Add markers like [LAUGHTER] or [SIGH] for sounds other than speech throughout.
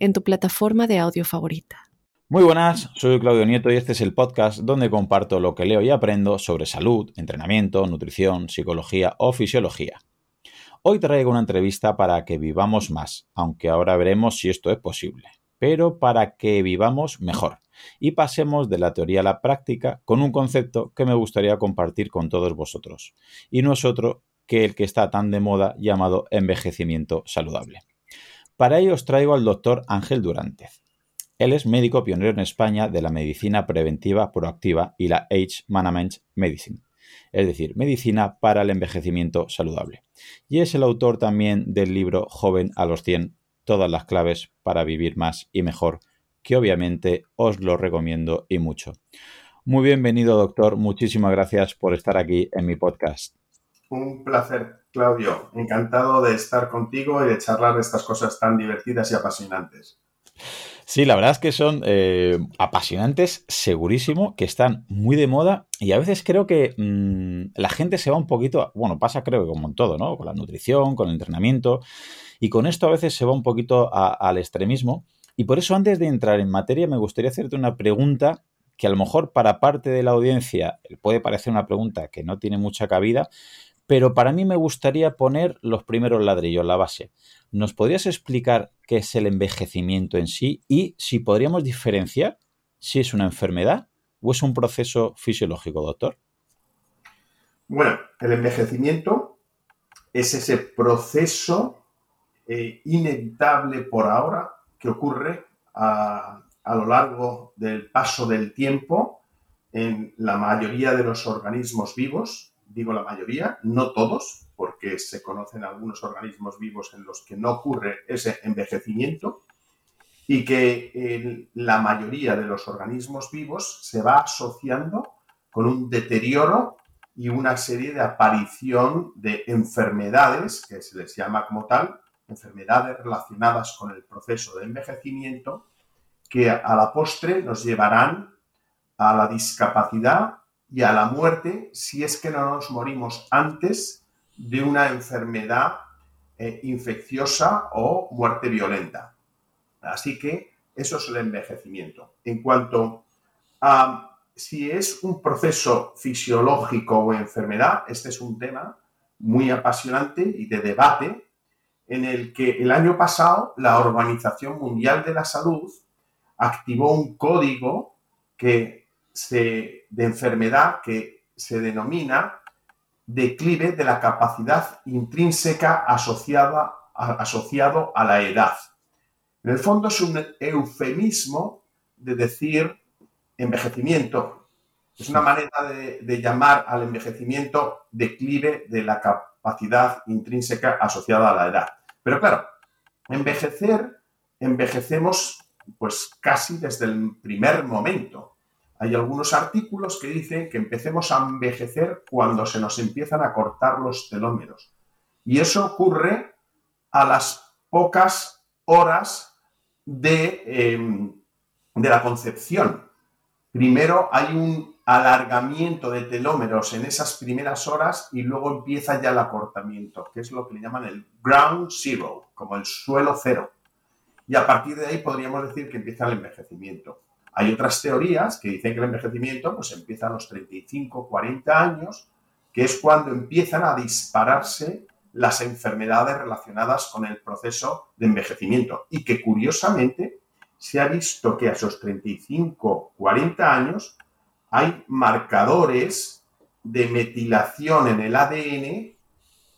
en tu plataforma de audio favorita. Muy buenas, soy Claudio Nieto y este es el podcast donde comparto lo que leo y aprendo sobre salud, entrenamiento, nutrición, psicología o fisiología. Hoy traigo una entrevista para que vivamos más, aunque ahora veremos si esto es posible, pero para que vivamos mejor y pasemos de la teoría a la práctica con un concepto que me gustaría compartir con todos vosotros, y no es otro que el que está tan de moda llamado envejecimiento saludable. Para ello os traigo al doctor Ángel Durantez. Él es médico pionero en España de la medicina preventiva proactiva y la Age Management Medicine, es decir, medicina para el envejecimiento saludable. Y es el autor también del libro Joven a los 100, todas las claves para vivir más y mejor, que obviamente os lo recomiendo y mucho. Muy bienvenido, doctor. Muchísimas gracias por estar aquí en mi podcast. Un placer, Claudio. Encantado de estar contigo y de charlar de estas cosas tan divertidas y apasionantes. Sí, la verdad es que son eh, apasionantes, segurísimo, que están muy de moda y a veces creo que mm, la gente se va un poquito, bueno, pasa creo que como en todo, ¿no? Con la nutrición, con el entrenamiento y con esto a veces se va un poquito al extremismo y por eso antes de entrar en materia me gustaría hacerte una pregunta que a lo mejor para parte de la audiencia puede parecer una pregunta que no tiene mucha cabida, pero para mí me gustaría poner los primeros ladrillos, la base. ¿Nos podrías explicar qué es el envejecimiento en sí y si podríamos diferenciar si es una enfermedad o es un proceso fisiológico, doctor? Bueno, el envejecimiento es ese proceso eh, inevitable por ahora que ocurre a, a lo largo del paso del tiempo en la mayoría de los organismos vivos, digo la mayoría, no todos, porque se conocen algunos organismos vivos en los que no ocurre ese envejecimiento y que la mayoría de los organismos vivos se va asociando con un deterioro y una serie de aparición de enfermedades, que se les llama como tal, enfermedades relacionadas con el proceso de envejecimiento, que a la postre nos llevarán a la discapacidad y a la muerte si es que no nos morimos antes de una enfermedad eh, infecciosa o muerte violenta. Así que eso es el envejecimiento. En cuanto a si es un proceso fisiológico o enfermedad, este es un tema muy apasionante y de debate en el que el año pasado la Organización Mundial de la Salud activó un código que de enfermedad que se denomina declive de la capacidad intrínseca asociada, asociado a la edad. En el fondo es un eufemismo de decir envejecimiento. Es una manera de llamar al envejecimiento declive de la capacidad intrínseca asociada a la edad. Pero claro, envejecer, envejecemos pues casi desde el primer momento. Hay algunos artículos que dicen que empecemos a envejecer cuando se nos empiezan a cortar los telómeros. Y eso ocurre a las pocas horas de, em, de la concepción. Primero hay un alargamiento de telómeros en esas primeras horas y luego empieza ya el acortamiento, que es lo que le llaman el ground zero, como el suelo cero. Y a partir de ahí podríamos decir que empieza el envejecimiento. Hay otras teorías que dicen que el envejecimiento pues, empieza a los 35, 40 años, que es cuando empiezan a dispararse las enfermedades relacionadas con el proceso de envejecimiento y que curiosamente se ha visto que a esos 35, 40 años hay marcadores de metilación en el ADN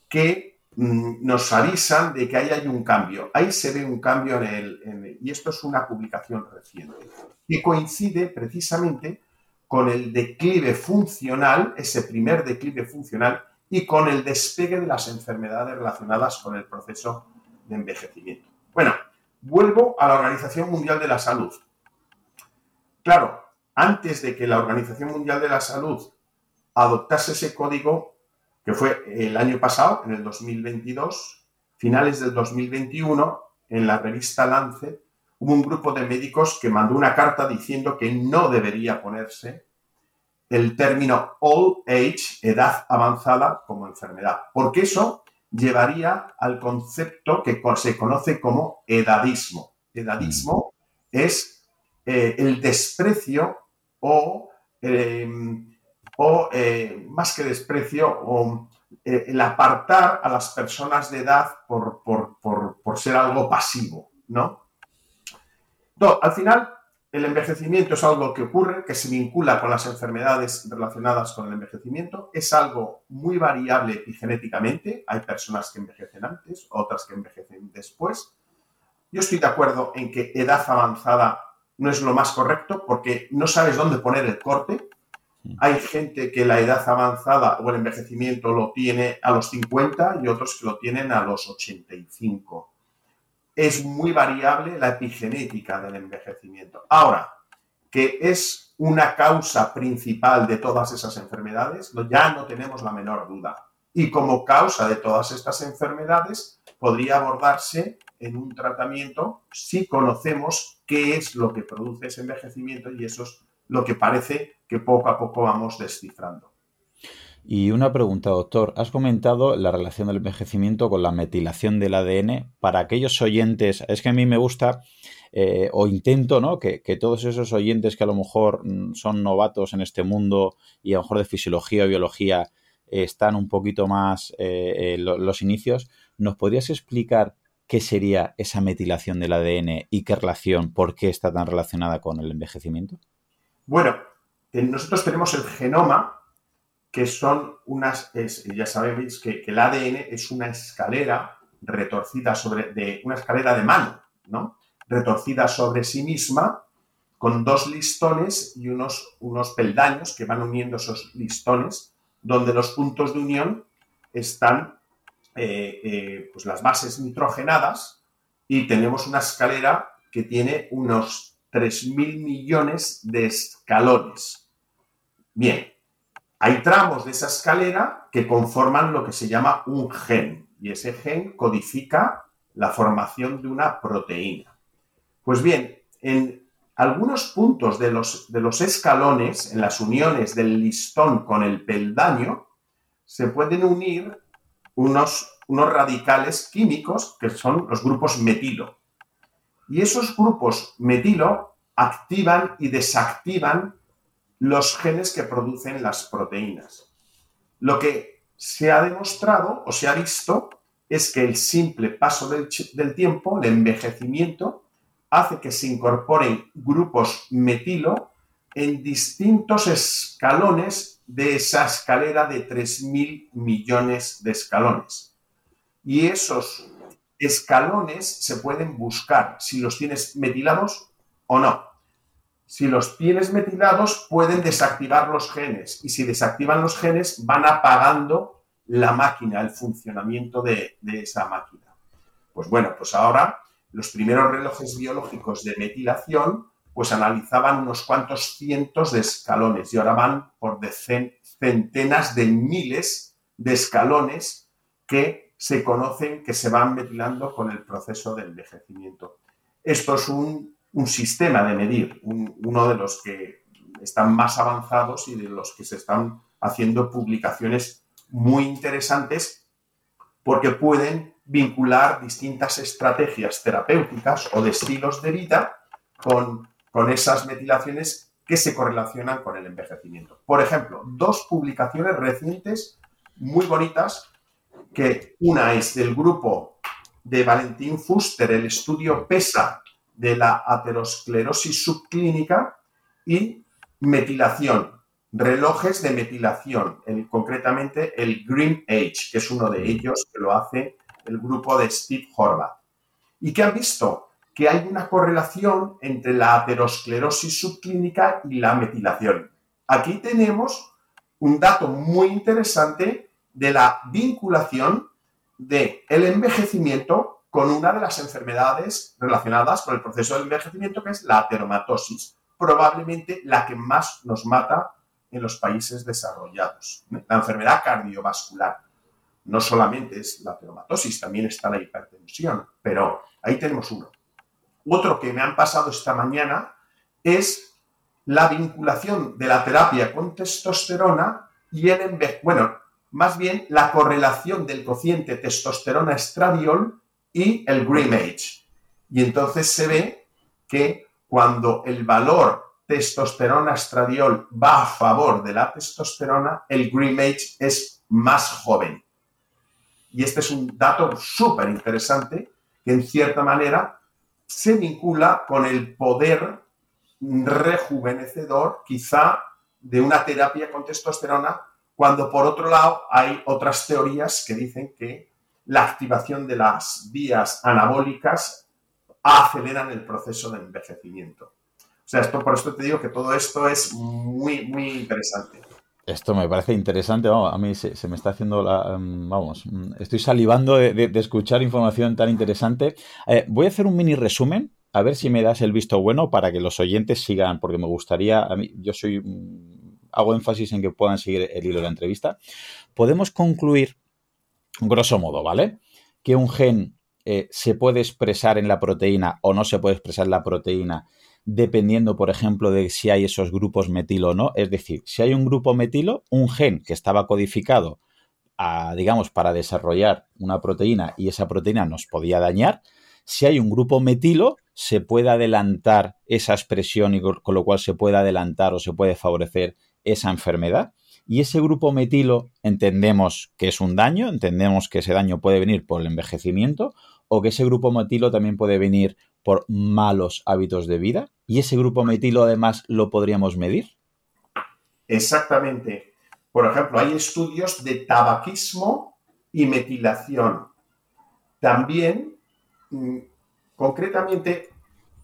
que Mm, nos avisan de que ahí hay un cambio. Ahí se ve un cambio en el, y esto es una publicación reciente, que coincide precisamente con el declive funcional, ese primer declive funcional, y con el despegue de las enfermedades relacionadas con el proceso de envejecimiento. Bueno, vuelvo a la Organización Mundial de la Salud. Claro, antes de que la Organización Mundial de la Salud adoptase ese código, que fue el año pasado, en el 2022, finales del 2021, en la revista Lancet, hubo un grupo de médicos que mandó una carta diciendo que no debería ponerse el término old age, edad avanzada, como enfermedad, porque eso llevaría al concepto que se conoce como edadismo. Edadismo es eh, el desprecio o, em, o eh, más que desprecio, o eh, el apartar a las personas de edad por, por ser algo pasivo, ¿no? No, al final el envejecimiento es algo que ocurre, que se vincula con las enfermedades relacionadas con el envejecimiento. Es algo muy variable epigenéticamente. Hay personas que envejecen antes, otras que envejecen después. Yo estoy de acuerdo en que edad avanzada no es lo más correcto porque no sabes dónde poner el corte. Hay gente que la edad avanzada o el envejecimiento lo tiene a los 50 y otros que lo tienen a los 85 es muy variable la epigenética del envejecimiento. Ahora, que es una causa principal de todas esas enfermedades, ya no tenemos la menor duda. Y como causa de todas estas enfermedades, podría abordarse en un tratamiento si conocemos qué es lo que produce ese envejecimiento y eso es lo que parece que poco a poco vamos descifrando. Y una pregunta, doctor. Has comentado la relación del envejecimiento con la metilación del ADN. Para aquellos oyentes, es que a mí me gusta eh, o intento ¿no? Que, todos esos oyentes que a lo mejor mm, son novatos en este mundo y a lo mejor de fisiología o biología están un poquito más eh, los inicios, ¿nos podrías explicar qué sería esa metilación del ADN y qué relación, por qué está tan relacionada con el envejecimiento? Bueno, nosotros tenemos el genoma que son unas, ya sabéis que, el ADN es una escalera retorcida sobre, de, una escalera de mano, ¿no? Retorcida sobre sí misma con dos listones y unos, unos peldaños que van uniendo esos listones, donde los puntos de unión están eh, eh, pues las bases nitrogenadas y tenemos una escalera que tiene unos 3.000 millones de escalones. Bien, hay tramos de esa escalera que conforman lo que se llama un gen y ese gen codifica la formación de una proteína. Pues bien, en algunos puntos de los, de los escalones, en las uniones del listón con el peldaño, se pueden unir unos, unos radicales químicos que son los grupos metilo. Y esos grupos metilo activan y desactivan los genes que producen las proteínas. Lo que se ha demostrado o se ha visto es que el simple paso del, tiempo, el envejecimiento, hace que se incorporen grupos metilo en distintos escalones de esa escalera de 3.000 millones de escalones. Y esos escalones se pueden buscar si los tienes metilados o no si los tienes metilados pueden desactivar los genes y si desactivan los genes van apagando la máquina, el funcionamiento de, esa máquina. Pues bueno, pues ahora los primeros relojes biológicos de metilación pues analizaban unos cuantos cientos de escalones y ahora van por centenas de miles de escalones que se conocen que se van metilando con el proceso de envejecimiento. Esto es un un sistema de medir, uno de los que están más avanzados y de los que se están haciendo publicaciones muy interesantes porque pueden vincular distintas estrategias terapéuticas o de estilos de vida con, con esas metilaciones que se correlacionan con el envejecimiento. Por ejemplo, dos publicaciones recientes muy bonitas, que una es del grupo de Valentín Fuster, el estudio PESA de la aterosclerosis subclínica y metilación, relojes de metilación, concretamente el Green Age, que es uno de ellos que lo hace el grupo de Steve Horvath. Y que han visto que hay una correlación entre la aterosclerosis subclínica y la metilación. Aquí tenemos un dato muy interesante de la vinculación del el envejecimiento con una de las enfermedades relacionadas con el proceso del envejecimiento, que es la ateromatosis, probablemente la que más nos mata en los países desarrollados. La enfermedad cardiovascular. No solamente es la ateromatosis, también está la hipertensión, pero ahí tenemos uno. Otro que me han pasado esta mañana es la vinculación de la terapia con testosterona y el envejecimiento. Bueno, más bien la correlación del cociente testosterona-estradiol y el Green Age. Y entonces se ve que cuando el valor testosterona-estradiol va a favor de la testosterona, el Green Age es más joven. Y este es un dato súper interesante que en cierta manera se vincula con el poder rejuvenecedor quizá de una terapia con testosterona, cuando por otro lado hay otras teorías que dicen que la activación de las vías anabólicas aceleran el proceso de envejecimiento. O sea, esto, por esto te digo que todo esto es muy, muy interesante. Esto me parece interesante, vamos, a mí se, me está haciendo la, em, vamos, estoy salivando de, escuchar información tan interesante. Eh, voy a hacer un mini resumen, a ver si me das el visto bueno para que los oyentes sigan, porque me gustaría, a mí, yo soy, mm, hago énfasis en que puedan seguir el hilo de la entrevista. Podemos concluir grosso modo, ¿vale? Que un gen eh, se puede expresar en la proteína o no se puede expresar en la proteína dependiendo, por ejemplo, de si hay esos grupos metilo o no. Es decir, si hay un grupo metilo, un gen que estaba codificado, a, digamos, para desarrollar una proteína y esa proteína nos podía dañar, si hay un grupo metilo, se puede adelantar esa expresión y con lo cual se puede adelantar o se puede favorecer esa enfermedad. Y ese grupo metilo entendemos que es un daño, entendemos que ese daño puede venir por el envejecimiento o que ese grupo metilo también puede venir por malos hábitos de vida. Y ese grupo metilo además lo podríamos medir. Exactamente. Por ejemplo, hay estudios de tabaquismo y metilación. También, mm, concretamente,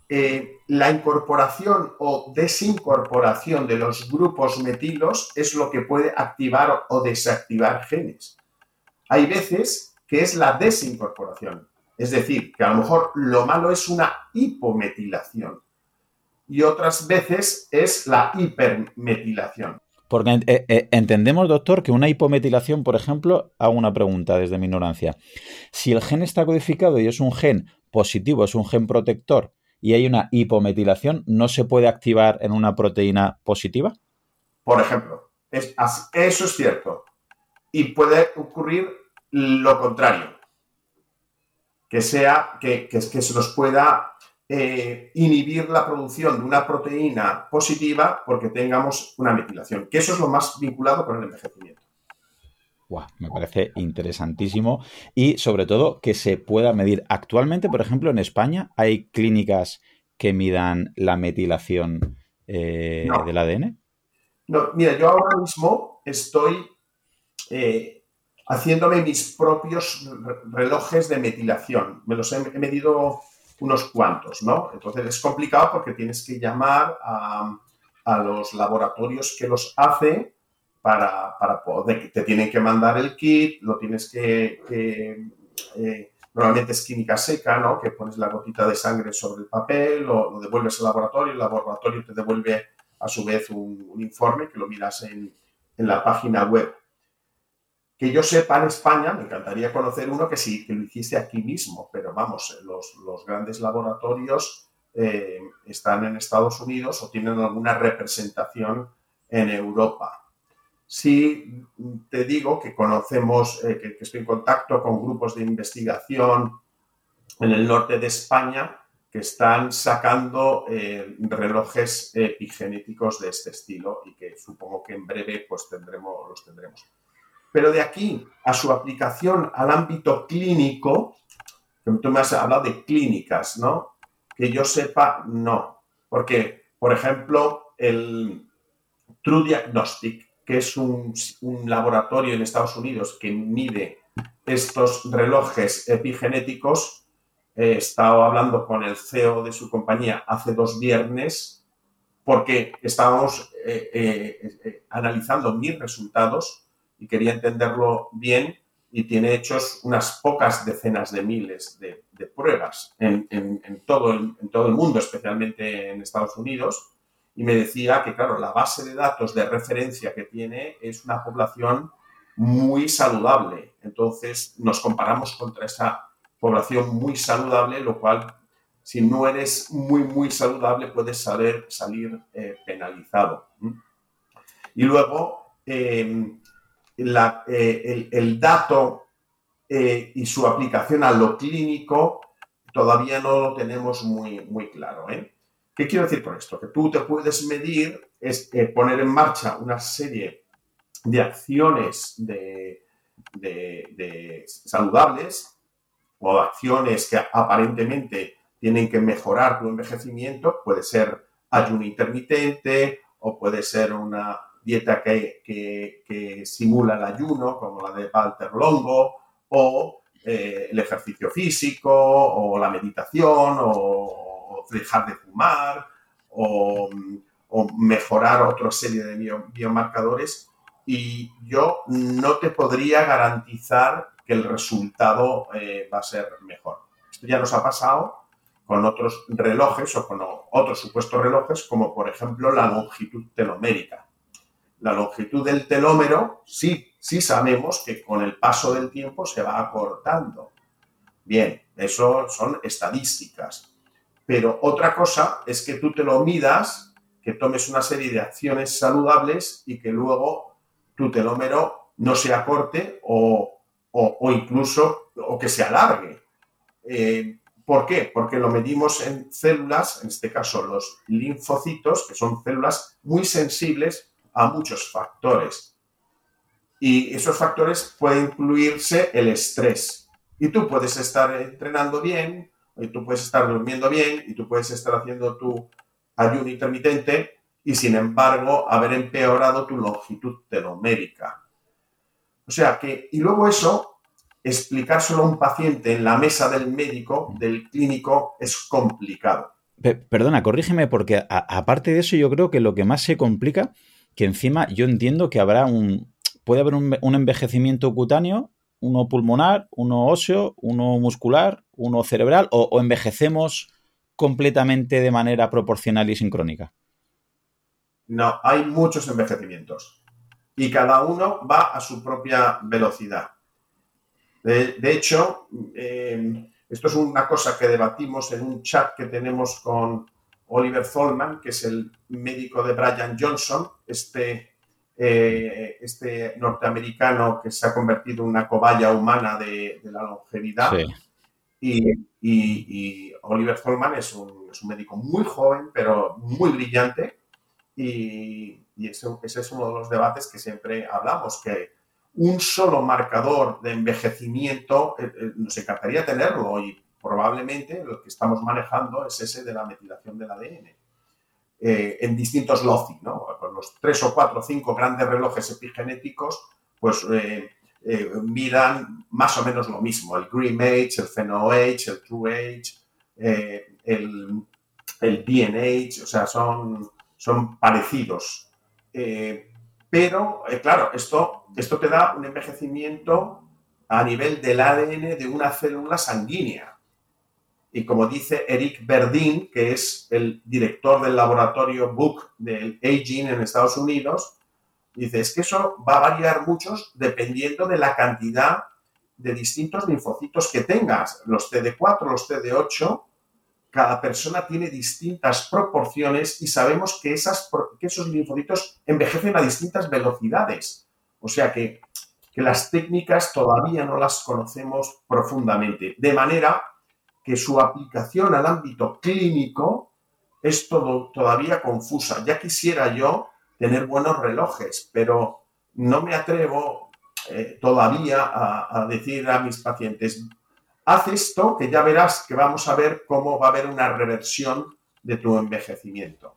eh, la incorporación o desincorporación de los grupos metilos es lo que puede activar o desactivar genes. Hay veces que es la desincorporación, es decir, que a lo mejor lo malo es una hipometilación y otras veces es la hipermetilación. Porque eh, eh, entendemos, doctor, que una hipometilación, por ejemplo, hago una pregunta desde mi ignorancia. Si el gen está codificado y es un gen positivo, es un gen protector, y hay una hipometilación, ¿no se puede activar en una proteína positiva? Por ejemplo, eso es cierto. Y puede ocurrir lo contrario, que sea que, se nos pueda eh, inhibir la producción de una proteína positiva porque tengamos una metilación, que eso es lo más vinculado con el envejecimiento me parece interesantísimo y sobre todo que se pueda medir. Actualmente, por ejemplo, en España hay clínicas que midan la metilación eh, del ADN. No, mira, yo ahora mismo estoy eh, haciéndome mis propios relojes de metilación. Me los he, medido unos cuantos, ¿no? Entonces es complicado porque tienes que llamar a, a los laboratorios que los hacen para, poder, te tienen que mandar el kit, lo tienes que, eh, normalmente es química seca, ¿no? Que pones la gotita de sangre sobre el papel, lo, lo devuelves al laboratorio, el laboratorio te devuelve a su vez un, informe que lo miras en, la página web. Que yo sepa en España, me encantaría conocer uno que sí, que lo hiciste aquí mismo, pero vamos, los, los grandes laboratorios eh, están en Estados Unidos o tienen alguna representación en Europa. Sí te digo que conocemos, eh, que, estoy en contacto con grupos de investigación en el norte de España que están sacando eh, relojes epigenéticos de este estilo y que supongo que en breve pues tendremos, los tendremos. Pero de aquí a su aplicación al ámbito clínico, tú me has hablado de clínicas, ¿no? Que yo sepa, no. Porque, por ejemplo, el True Diagnostic que es un, laboratorio en Estados Unidos que mide estos relojes epigenéticos. He estado hablando con el CEO de su compañía hace dos viernes porque estábamos eh, eh, eh, analizando mis resultados y quería entenderlo bien y tiene hechos unas pocas decenas de miles de, pruebas en todo el mundo, especialmente en Estados Unidos, y me decía que, claro, la base de datos de referencia que tiene es una población muy saludable. Entonces, nos comparamos contra esa población muy saludable, lo cual, si no eres muy, muy saludable, puedes saber, salir eh, penalizado. Y luego, em, eh, el, dato eh, y su aplicación a lo clínico todavía no lo tenemos muy, muy claro. ¿eh? ¿Qué quiero decir con esto? Que tú te puedes medir, es poner en marcha una serie de acciones de, saludables o acciones que aparentemente tienen que mejorar tu envejecimiento, puede ser ayuno intermitente o puede ser una dieta que, simula el ayuno, como la de Walter Longo, o eh, el ejercicio físico, o la meditación, o, dejar de fumar, o, mejorar otra serie de biomarcadores. Y yo no te podría garantizar que el resultado eh, va a ser mejor. Esto ya nos ha pasado con otros relojes o con otros supuestos relojes, como por ejemplo la longitud telomérica la longitud del telómero, sí, sí sabemos que con el paso del tiempo se va acortando. Bien, eso son estadísticas. Pero otra cosa es que tú te lo midas, que tomes una serie de acciones saludables y que luego tu telómero no se acorte o, incluso o que se alargue. Eh, ¿Por qué? Porque lo medimos en células, en este caso los linfocitos, que son células muy sensibles a muchos factores. Y esos factores pueden incluirse el estrés. Y tú puedes estar entrenando bien, y tú puedes estar durmiendo bien, y tú puedes estar haciendo tu ayuno intermitente, y sin embargo haber empeorado tu longitud telomérica. O sea que, y luego eso, explicárselo a un paciente en la mesa del médico, del clínico, es complicado. Perdona, corrígeme, porque aparte de eso, yo creo que lo que más se complica que encima yo entiendo que habrá un, puede haber un, envejecimiento cutáneo, uno pulmonar, uno óseo, uno muscular, uno cerebral, o, envejecemos completamente de manera proporcional y sincrónica. No, hay muchos envejecimientos y cada uno va a su propia velocidad. De, hecho, eh, esto es una cosa que debatimos en un chat que tenemos con, Oliver Zollman, que es el médico de Brian Johnson, este, eh, este norteamericano que se ha convertido en una cobaya humana de, la longevidad. Y, Oliver Zollman es un, médico muy joven, pero muy brillante. Y, ese, es uno de los debates que siempre hablamos, que un solo marcador de envejecimiento eh, eh, nos encantaría tenerlo y probablemente lo que estamos manejando es ese de la metilación del ADN. Eh, en distintos LOCI, ¿no? Con los tres o cuatro o cinco grandes relojes epigenéticos, pues eh, eh, miran más o menos lo mismo, el Green Age, el Pheno Age, el True Age, el, el DNA, o sea, son, son parecidos. pero, claro, esto, esto te da un envejecimiento a nivel del ADN de una célula sanguínea. Y como dice Eric Verdin, que es el director del laboratorio Book del Aging en Estados Unidos, dice, es que eso va a variar mucho dependiendo de la cantidad de distintos linfocitos que tengas. Los CD4, los CD8, cada persona tiene distintas proporciones y sabemos que, esas, que esos linfocitos envejecen a distintas velocidades. O sea que, que las técnicas todavía no las conocemos profundamente. De manera que su aplicación al ámbito clínico es todo, todavía confusa. Ya quisiera yo tener buenos relojes, pero no me atrevo eh, todavía a, decir a mis pacientes, haz esto que ya verás que vamos a ver cómo va a haber una reversión de tu envejecimiento.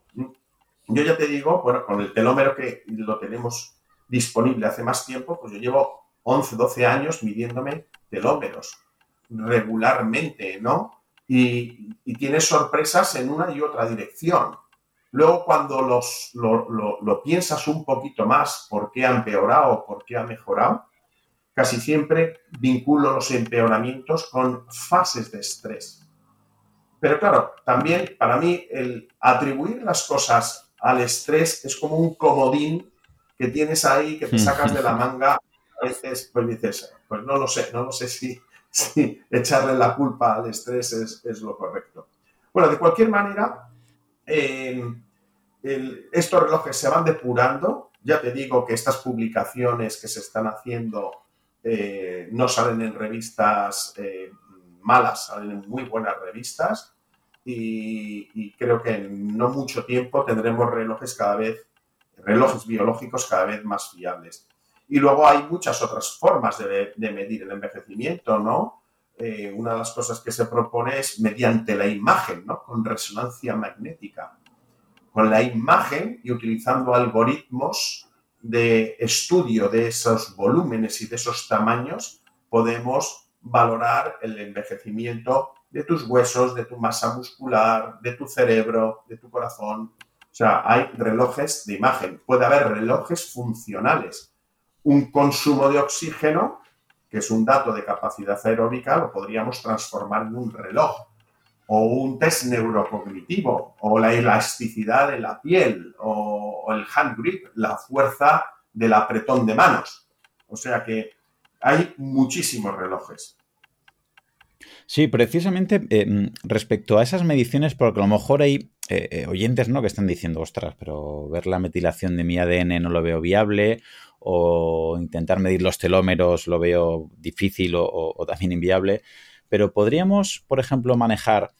Yo ya te digo, bueno, con el telómero que lo tenemos disponible hace más tiempo, pues yo llevo 11, 12 años midiéndome telómeros regularmente, ¿no? Y, tienes sorpresas en una y otra dirección. Luego, cuando lo, piensas un poquito más, por qué ha empeorado, por qué ha mejorado, casi siempre vinculo los empeoramientos con fases de estrés. Pero claro, también para mí el atribuir las cosas al estrés es como un comodín que tienes ahí, que te sacas de la manga. A veces, pues dices, pues no lo sé, no lo sé si, echarle la culpa al estrés es, lo correcto. Bueno, de cualquier manera, estos relojes se van depurando. Ya te digo que estas publicaciones que se están haciendo eh, no salen en revistas eh, malas, salen en muy buenas revistas y, creo que en no mucho tiempo tendremos relojes cada vez, relojes biológicos cada vez más fiables. Y luego hay muchas otras formas de, medir el envejecimiento, ¿no? Eh, una de las cosas que se propone es mediante la imagen, ¿no? Con resonancia magnética. Con la imagen y utilizando algoritmos de estudio de esos volúmenes y de esos tamaños, podemos valorar el envejecimiento de tus huesos, de tu masa muscular, de tu cerebro, de tu corazón. O sea, hay relojes de imagen. Puede haber relojes funcionales. Un consumo de oxígeno, que es un dato de capacidad aeróbica, lo podríamos transformar en un reloj. O un test neurocognitivo, o la elasticidad de la piel, o, el hand grip, la fuerza del apretón de manos. O sea que hay muchísimos relojes. Sí, precisamente eh, respecto a esas mediciones, porque a lo mejor hay eh, eh, oyentes ¿no? que están diciendo, ostras, pero ver la metilación de mi ADN no lo veo viable, o intentar medir los telómeros lo veo difícil o, también inviable. Pero podríamos, por ejemplo, manejar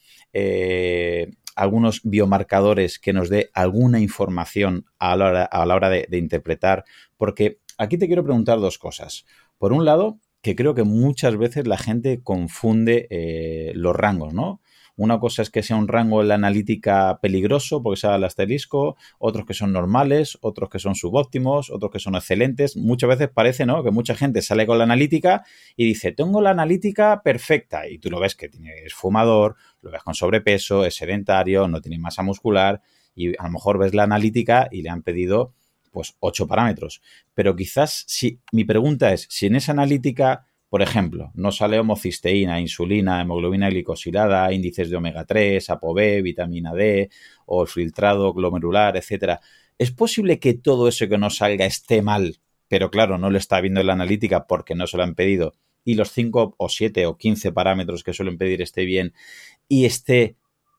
algunos biomarcadores que nos dé alguna información a la hora, a la hora de interpretar, porque aquí te quiero preguntar dos cosas. Por un lado, que creo que muchas veces la gente confunde eh, los rangos, ¿no? Una cosa es que sea un rango en la analítica peligroso porque sea el asterisco, otros que son normales, otros que son subóptimos, otros que son excelentes. Muchas veces parece, ¿no? Que mucha gente sale con la analítica y dice, tengo la analítica perfecta. Y tú lo ves que tiene, es fumador, lo ves con sobrepeso, es sedentario, no tiene masa muscular y a lo mejor ves la analítica y le han pedido pues ocho parámetros. Pero quizás si mi pregunta es si en esa analítica, por ejemplo, no sale homocisteína, insulina, hemoglobina glicosilada, índices de omega 3, ApoB, vitamina D o el filtrado glomerular, etcétera, ¿es posible que todo eso que no salga esté mal? Pero claro, no lo está viendo en la analítica porque no se lo han pedido y los 5 o 7 o 15 parámetros que suelen pedir esté bien y esté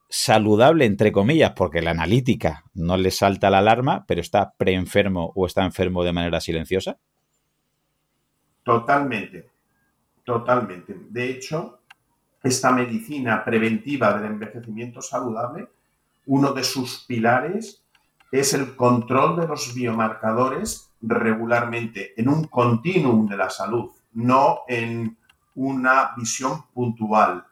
saludable, entre comillas, porque la analítica no le salta la alarma, pero está preenfermo o está enfermo de manera silenciosa? Totalmente, totalmente. De hecho, esta medicina preventiva del envejecimiento saludable, uno de sus pilares es el control de los biomarcadores regularmente en un continuum de la salud, no en una visión puntual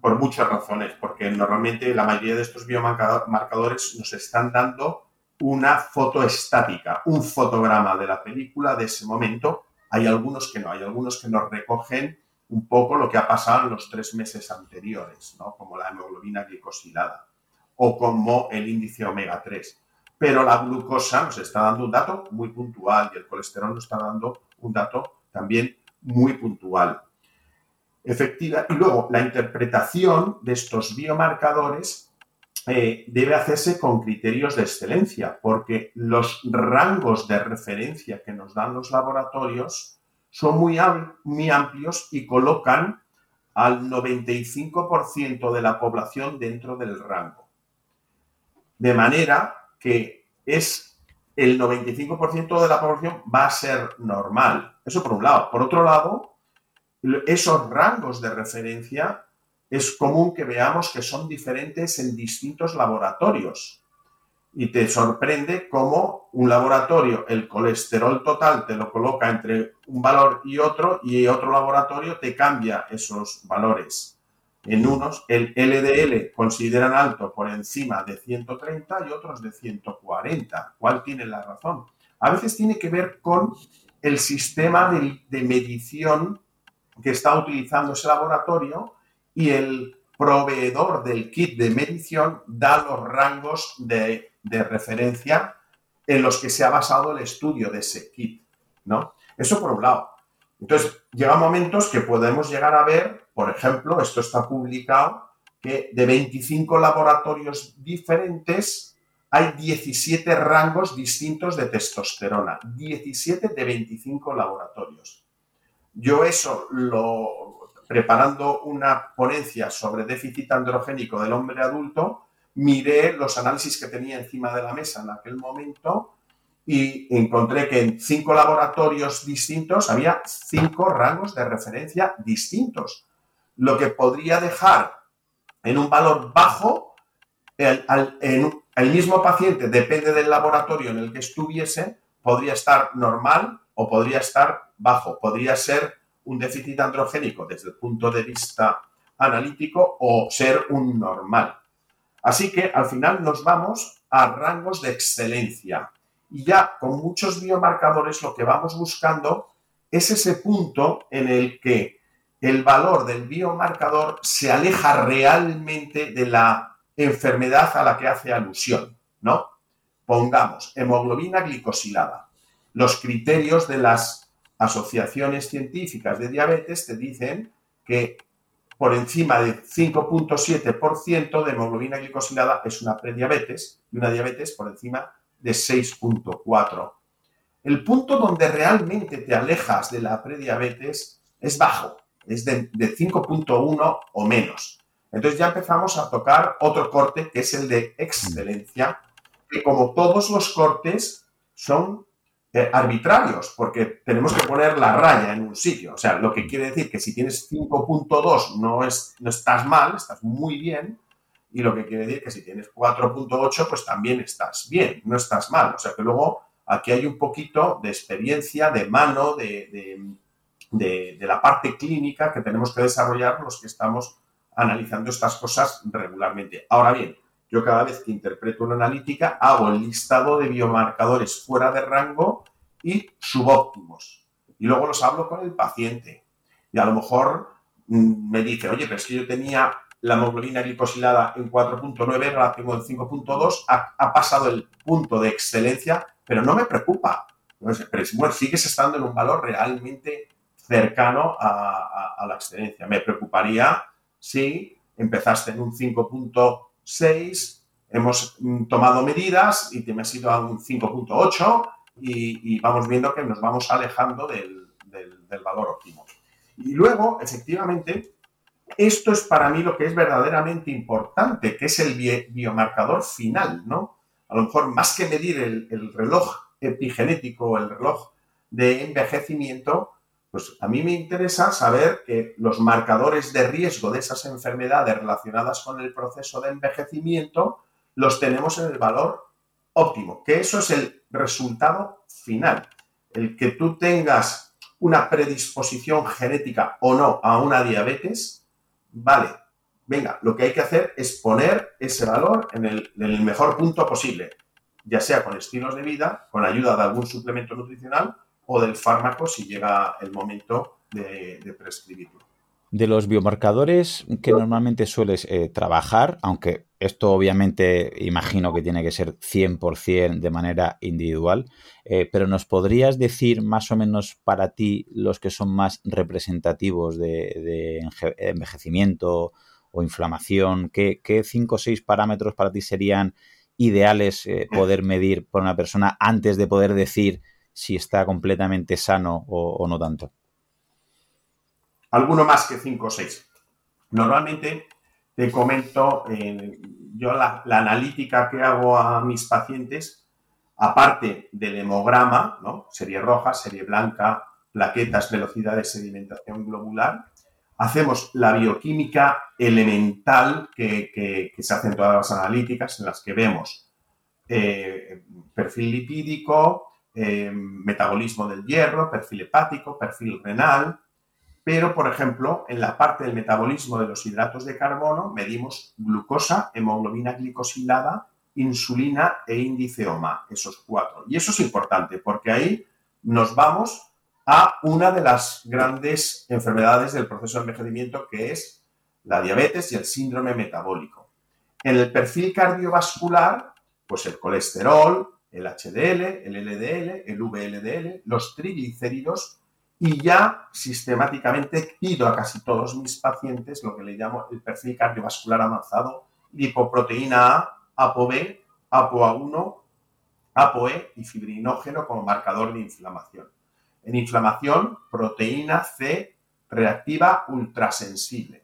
por muchas razones, porque normalmente la mayoría de estos biomarcadores nos están dando una foto estática, un fotograma de la película de ese momento. Hay algunos que no, hay algunos que nos recogen un poco lo que ha pasado en los tres meses anteriores, ¿no? como la hemoglobina glicosilada o como el índice omega 3. Pero la glucosa nos está dando un dato muy puntual y el colesterol nos está dando un dato también muy puntual efectiva. Y luego la interpretación de estos biomarcadores eh, debe hacerse con criterios de excelencia, porque los rangos de referencia que nos dan los laboratorios son muy, muy amplios y colocan al 95% de la población dentro del rango. De manera que es el 95% de la población va a ser normal. Eso por un lado. Por otro lado, esos rangos de referencia es común que veamos que son diferentes en distintos laboratorios. Y te sorprende cómo un laboratorio, el colesterol total te lo coloca entre un valor y otro, y otro laboratorio te cambia esos valores. En unos, el LDL consideran alto por encima de 130 y otros de 140. ¿Cuál tiene la razón? A veces tiene que ver con el sistema de, de medición que está utilizando ese laboratorio y el proveedor del kit de medición da los rangos de, referencia en los que se ha basado el estudio de ese kit, ¿no? Eso por un lado. Entonces, llegan momentos que podemos llegar a ver, por ejemplo, esto está publicado, que de 25 laboratorios diferentes hay 17 rangos distintos de testosterona. 17 de 25 laboratorios. Yo eso lo preparando una ponencia sobre déficit androgénico del hombre adulto, miré los análisis que tenía encima de la mesa en aquel momento y encontré que en cinco laboratorios distintos había cinco rangos de referencia distintos, lo que podría dejar en un valor bajo el, mismo paciente, depende del laboratorio en el que estuviese, podría estar normal o podría estar bajo, podría ser un déficit androgénico desde el punto de vista analítico o ser un normal. Así que al final nos vamos a rangos de excelencia. Y ya con muchos biomarcadores lo que vamos buscando es ese punto en el que el valor del biomarcador se aleja realmente de la enfermedad a la que hace alusión, ¿no? Pongamos hemoglobina glicosilada. Los criterios de las asociaciones científicas de diabetes te dicen que por encima de 5.7% de hemoglobina glicosilada es una prediabetes y una diabetes por encima de 6.4. El punto donde realmente te alejas de la prediabetes es bajo, es de, 5.1 o menos. Entonces ya empezamos a tocar otro corte que es el de excelencia, que como todos los cortes son eh, arbitrarios, porque tenemos que poner la raya en un sitio. O sea, lo que quiere decir que si tienes 5.2 no, es, no estás mal, estás muy bien, y lo que quiere decir que si tienes 4.8, pues también estás bien, no estás mal. O sea que luego aquí hay un poquito de experiencia, de mano, de, de, de la parte clínica que tenemos que desarrollar los que estamos analizando estas cosas regularmente. Ahora bien, yo cada vez que interpreto una analítica hago el listado de biomarcadores fuera de rango y subóptimos. Y luego los hablo con el paciente. Y a lo mejor mm, me dice, oye, pero es que yo tenía la hemoglobina glicosilada en 4.9, ahora tengo en 5.2, ha, pasado el punto de excelencia, pero no me preocupa. Pero bueno, sigues estando en un valor realmente cercano a, a la excelencia. Me preocuparía si empezaste en un 5.2 6, hemos mm, tomado medidas y me has ido a un 5.8 y, vamos viendo que nos vamos alejando del, valor óptimo. Y luego, efectivamente, esto es para mí lo que es verdaderamente importante, que es el biomarcador final, ¿no? A lo mejor más que medir el, el reloj epigenético, el reloj de envejecimiento, pues a mí me interesa saber que los marcadores de riesgo de esas enfermedades relacionadas con el proceso de envejecimiento los tenemos en el valor óptimo, que eso es el resultado final. El que tú tengas una predisposición genética o no a una diabetes, vale, venga, lo que hay que hacer es poner ese valor en el, en el mejor punto posible, ya sea con estilos de vida, con ayuda de algún suplemento nutricional o del fármaco si llega el momento de, prescribirlo. De los biomarcadores que normalmente sueles eh, trabajar, aunque esto obviamente imagino que tiene que ser 100% de manera individual, eh, pero ¿nos podrías decir más o menos para ti los que son más representativos de, envejecimiento o inflamación? ¿Qué, cinco o seis parámetros para ti serían ideales eh, poder medir por una persona antes de poder decir si está completamente sano o, no tanto. Alguno más que 5 o 6. Normalmente te comento, eh, yo la, analítica que hago a mis pacientes, aparte del hemograma, ¿no? serie roja, serie blanca, plaquetas, velocidad de sedimentación globular, hacemos la bioquímica elemental que, se hace en todas las analíticas, en las que vemos eh, perfil lipídico, eh, metabolismo del hierro, perfil hepático, perfil renal, pero, por ejemplo, en la parte del metabolismo de los hidratos de carbono medimos glucosa, hemoglobina glicosilada, insulina e índice OMA, esos cuatro. Y eso es importante porque ahí nos vamos a una de las grandes enfermedades del proceso de envejecimiento que es la diabetes y el síndrome metabólico. En el perfil cardiovascular, pues el colesterol, el HDL, el LDL, el VLDL, los triglicéridos y ya sistemáticamente pido a casi todos mis pacientes lo que le llamo el perfil cardiovascular avanzado, lipoproteína A, ApoB, ApoA1, ApoE y fibrinógeno como marcador de inflamación. En inflamación, proteína C reactiva ultrasensible.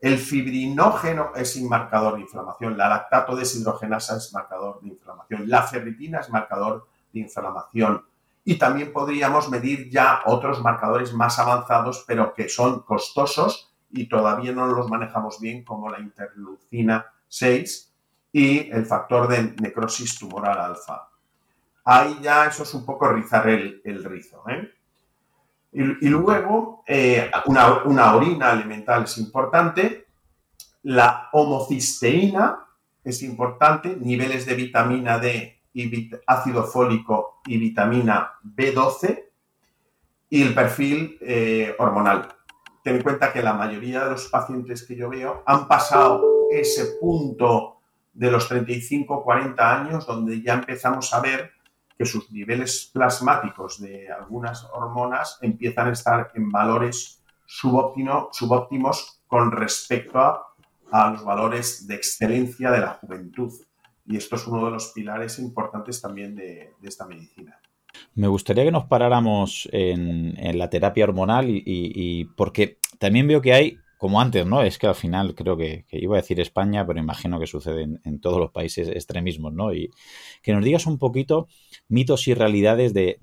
El fibrinógeno es un marcador de inflamación, la lactato deshidrogenasa es marcador de inflamación, la ferritina es marcador de inflamación. Y también podríamos medir ya otros marcadores más avanzados, pero que son costosos y todavía no los manejamos bien, como la interleucina 6 y el factor de necrosis tumoral alfa. Ahí ya eso es un poco rizar el, rizo. ¿eh? Y, luego, eh, una, una, orina elemental es importante, la homocisteína es importante, niveles de vitamina D y ácido fólico y vitamina B12 y el perfil eh, hormonal. Ten en cuenta que la mayoría de los pacientes que yo veo han pasado ese punto de los 35-40 años donde ya empezamos a ver que sus niveles plasmáticos de algunas hormonas empiezan a estar en valores subóptimos con respecto a, los valores de excelencia de la juventud. Y esto es uno de los pilares importantes también de, esta medicina. Me gustaría que nos paráramos en, la terapia hormonal y, porque también veo que hay como antes, ¿no? Es que al final creo que, iba a decir España, pero imagino que sucede en, todos los países extremismos, ¿no? Y que nos digas un poquito mitos y realidades de,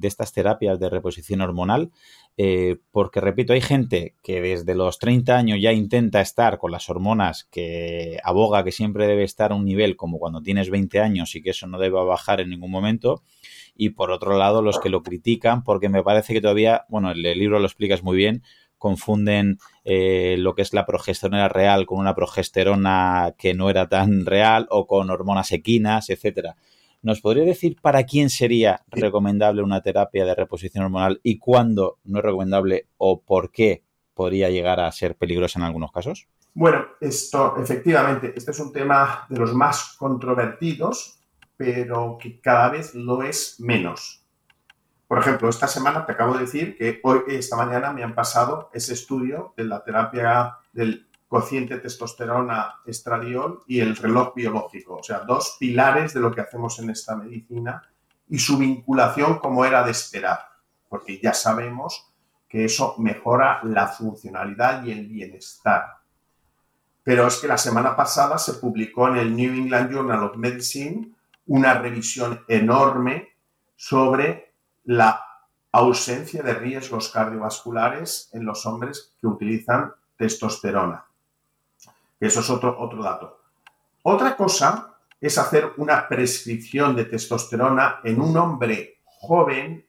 estas terapias de reposición hormonal, eh, porque repito, hay gente que desde los 30 años ya intenta estar con las hormonas que aboga que siempre debe estar a un nivel como cuando tienes 20 años y que eso no debe bajar en ningún momento. Y por otro lado, los que lo critican, porque me parece que todavía, bueno, el libro lo explicas muy bien, confunden eh, lo que es la progesterona real con una progesterona que no era tan real o con hormonas equinas, etcétera. ¿Nos podría decir para quién sería recomendable una terapia de reposición hormonal y cuándo no es recomendable o por qué podría llegar a ser peligrosa en algunos casos? Bueno, esto efectivamente, este es un tema de los más controvertidos, pero que cada vez lo es menos. Por ejemplo, esta semana te acabo de decir que hoy, esta mañana, me han pasado ese estudio de la terapia del cociente testosterona estradiol y el reloj biológico, o sea, dos pilares de lo que hacemos en esta medicina y su vinculación como era de esperar, porque ya sabemos que eso mejora la funcionalidad y el bienestar. Pero es que la semana pasada se publicó en el New England Journal of Medicine una revisión enorme sobre la ausencia de riesgos cardiovasculares en los hombres que utilizan testosterona. Eso es otro, otro dato. Otra cosa es hacer una prescripción de testosterona en un hombre joven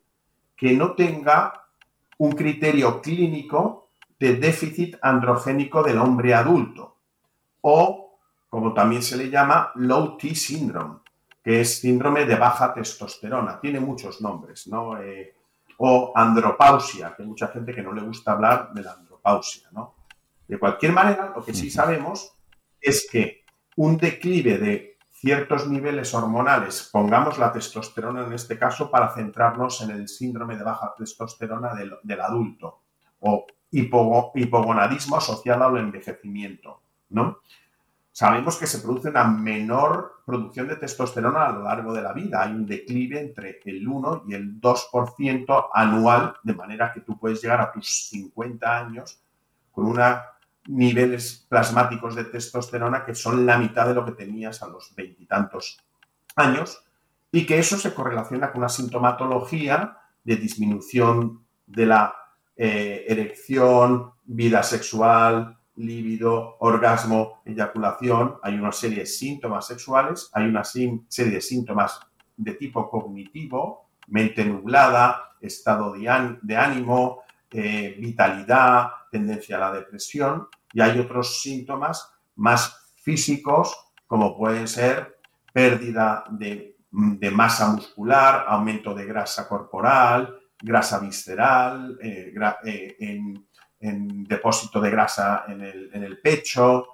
que no tenga un criterio clínico de déficit androgénico del hombre adulto o, como también se le llama, low T syndrome, que es síndrome de baja testosterona. Tiene muchos nombres, ¿no? Eh, o andropausia, que hay mucha gente que no le gusta hablar de la andropausia, ¿no? De cualquier manera, lo que sí sabemos es que un declive de ciertos niveles hormonales, pongamos la testosterona en este caso para centrarnos en el síndrome de baja testosterona del, adulto o hipogonadismo asociado al envejecimiento, ¿no? Sabemos que se produce una menor producción de testosterona a lo largo de la vida. Hay un declive entre el 1 y el 2% anual, de manera que tú puedes llegar a tus 50 años con niveles plasmáticos de testosterona que son la mitad de lo que tenías a los veintitantos años y que eso se correlaciona con una sintomatología de disminución de la eh, erección, vida sexual, líbido, orgasmo, eyaculación, hay una serie de síntomas sexuales, hay una serie de síntomas de tipo cognitivo, mente nublada, estado de, ánimo, eh, vitalidad, tendencia a la depresión, y hay otros síntomas más físicos, como pueden ser pérdida de, masa muscular, aumento de grasa corporal, grasa visceral, eh, eh, en en depósito de grasa en el, pecho.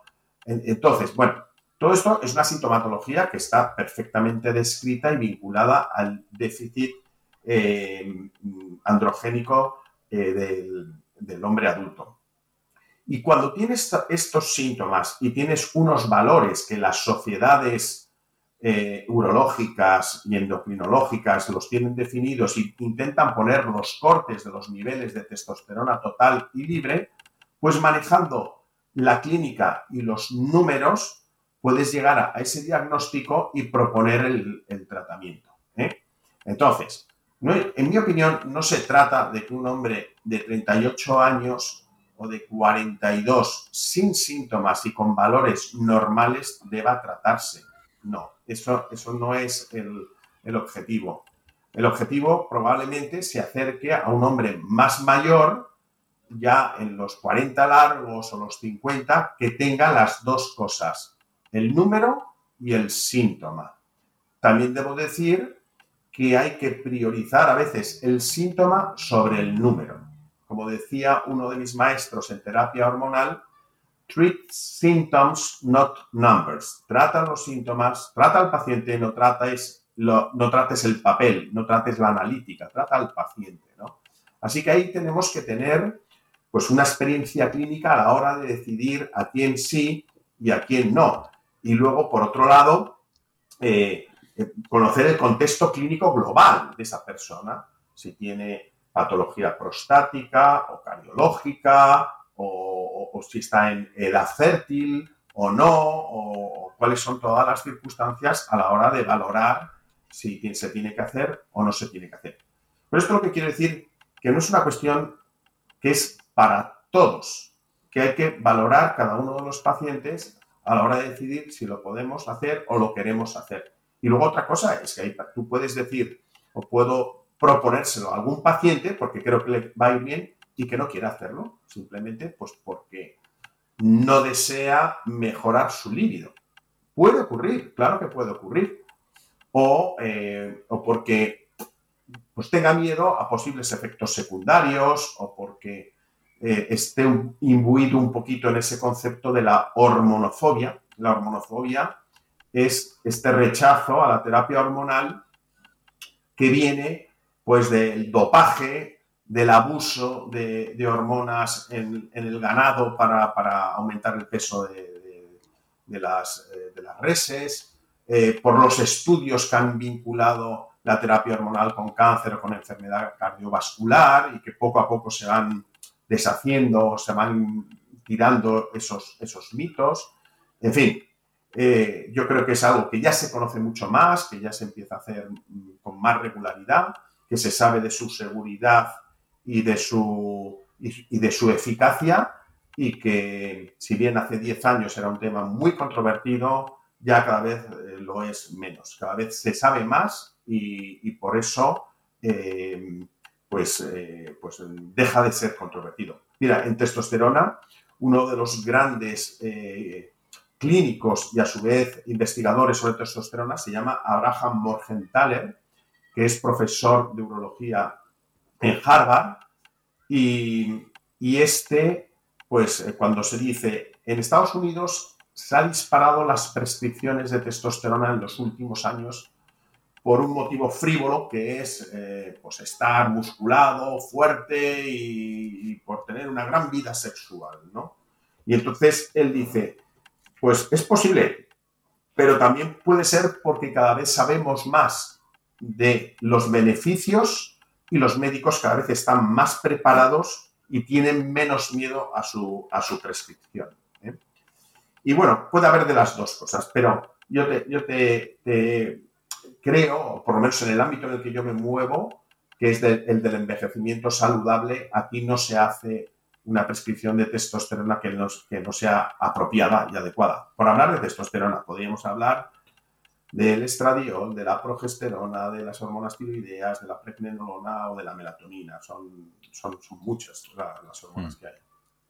Entonces, bueno, todo esto es una sintomatología que está perfectamente descrita y vinculada al déficit eh, androgénico eh, del, hombre adulto. Y cuando tienes estos síntomas y tienes unos valores que las sociedades eh, urológicas y endocrinológicas los tienen definidos y intentan poner los cortes de los niveles de testosterona total y libre, pues manejando la clínica y los números puedes llegar a, ese diagnóstico y proponer el, tratamiento. ¿eh? Entonces, en mi opinión, no se trata de que un hombre de 38 años o de 42 sin síntomas y con valores normales deba tratarse. No, eso, eso no es el, objetivo. El objetivo probablemente se acerque a un hombre más mayor, ya en los 40 largos o los 50, que tenga las dos cosas, el número y el síntoma. También debo decir que hay que priorizar a veces el síntoma sobre el número. Como decía uno de mis maestros en terapia hormonal, treat symptoms, not numbers. Trata los síntomas, trata al paciente, no trates, no trates el papel, no trates la analítica, trata al paciente. Así que ahí tenemos que tener pues, una experiencia clínica a la hora de decidir a quién sí y a quién no. Y luego, por otro lado, eh, eh, conocer el contexto clínico global de esa persona, si tiene patología prostática o cardiológica, o, si está en edad fértil o no, o cuáles son todas las circunstancias a la hora de valorar si se tiene que hacer o no se tiene que hacer. Pero esto lo que quiere decir que no es una cuestión que es para todos, que hay que valorar cada uno de los pacientes a la hora de decidir si lo podemos hacer o lo queremos hacer. Y luego otra cosa es que tú puedes decir o puedo proponérselo a algún paciente porque creo que le va a ir bien y que no quiere hacerlo, simplemente pues porque no desea mejorar su líbido. Puede ocurrir, claro que puede ocurrir. O, eh, o porque pues tenga miedo a posibles efectos secundarios o porque eh, esté imbuido un poquito en ese concepto de la hormonofobia. La hormonofobia es este rechazo a la terapia hormonal que viene pues del dopaje, del abuso de, hormonas en, el ganado para, aumentar el peso de, las, eh, las, reses, eh, por los estudios que han vinculado la terapia hormonal con cáncer o con enfermedad cardiovascular y que poco a poco se van deshaciendo, se van tirando esos, esos mitos. En fin, eh, yo creo que es algo que ya se conoce mucho más, que ya se empieza a hacer mm, con más regularidad, que se sabe de su seguridad y de su, y, de su eficacia y que si bien hace 10 años era un tema muy controvertido, ya cada vez eh, lo es menos, cada vez se sabe más y, por eso eh, pues, pues deja de ser controvertido. Mira, en testosterona, uno de los grandes clínicos y a su vez investigadores sobre testosterona se llama Abraham Morgenthaler, que es profesor de urología en Harvard. Y, este, pues eh, cuando se dice, en Estados Unidos se han disparado las prescripciones de testosterona en los últimos años por un motivo frívolo que es eh, pues estar musculado, fuerte y, y, por tener una gran vida sexual, ¿no? Y entonces él dice, pues es posible, pero también puede ser porque cada vez sabemos más de los beneficios y los médicos cada vez están más preparados y tienen menos miedo a su, a su prescripción. ¿eh? Y bueno, puede haber de las dos cosas, pero yo, te, yo te, creo, por lo menos en el ámbito en el que yo me muevo, que es el del envejecimiento saludable, aquí no se hace una prescripción de testosterona que no, que no sea apropiada y adecuada. Por hablar de testosterona, podríamos hablar del estradiol, de la progesterona, de las hormonas tiroideas, de la pregnenolona o de la melatonina. Son, son, muchas las hormonas mm. que hay.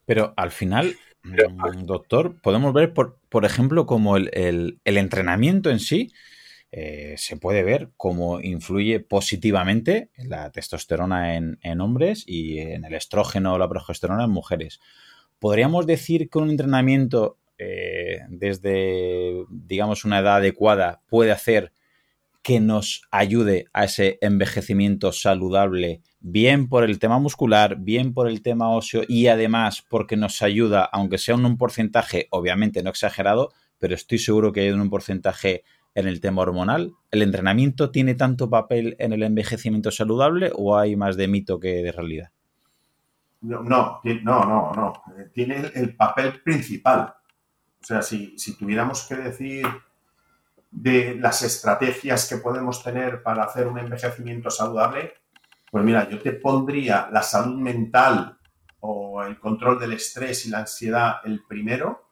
Pero al final, mm, doctor, podemos ver, por, por ejemplo, como el, el entrenamiento en sí eh, se puede ver cómo influye positivamente la testosterona en, hombres y en el estrógeno o la progesterona en mujeres. ¿Podríamos decir que un entrenamiento desde, digamos, una edad adecuada puede hacer que nos ayude a ese envejecimiento saludable, bien por el tema muscular, bien por el tema óseo y además porque nos ayuda, aunque sea en un porcentaje obviamente no exagerado, pero estoy seguro que hay un porcentaje en el tema hormonal. ¿El entrenamiento tiene tanto papel en el envejecimiento saludable o hay más de mito que de realidad? No, no, no, no. Tiene el papel principal. O sea, si, si tuviéramos que decir de las estrategias que podemos tener para hacer un envejecimiento saludable, pues mira, yo te pondría la salud mental o el control del estrés y la ansiedad el primero,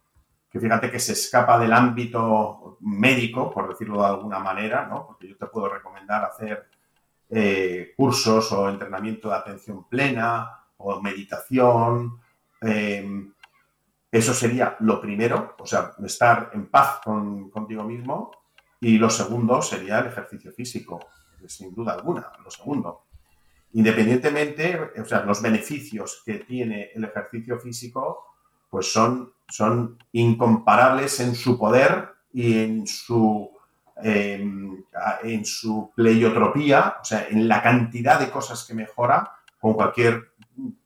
que fíjate que se escapa del ámbito médico, por decirlo de alguna manera, ¿no? Porque yo te puedo recomendar hacer eh, cursos o entrenamiento de atención plena o meditación. Eh, eso sería lo primero, o sea, estar en paz con, contigo mismo y lo segundo sería el ejercicio físico, sin duda alguna, lo segundo. Independientemente, o sea, los beneficios que tiene el ejercicio físico, pues son, son incomparables en su poder y en su, em, en su pleiotropía, o sea, en la cantidad de cosas que mejora con cualquier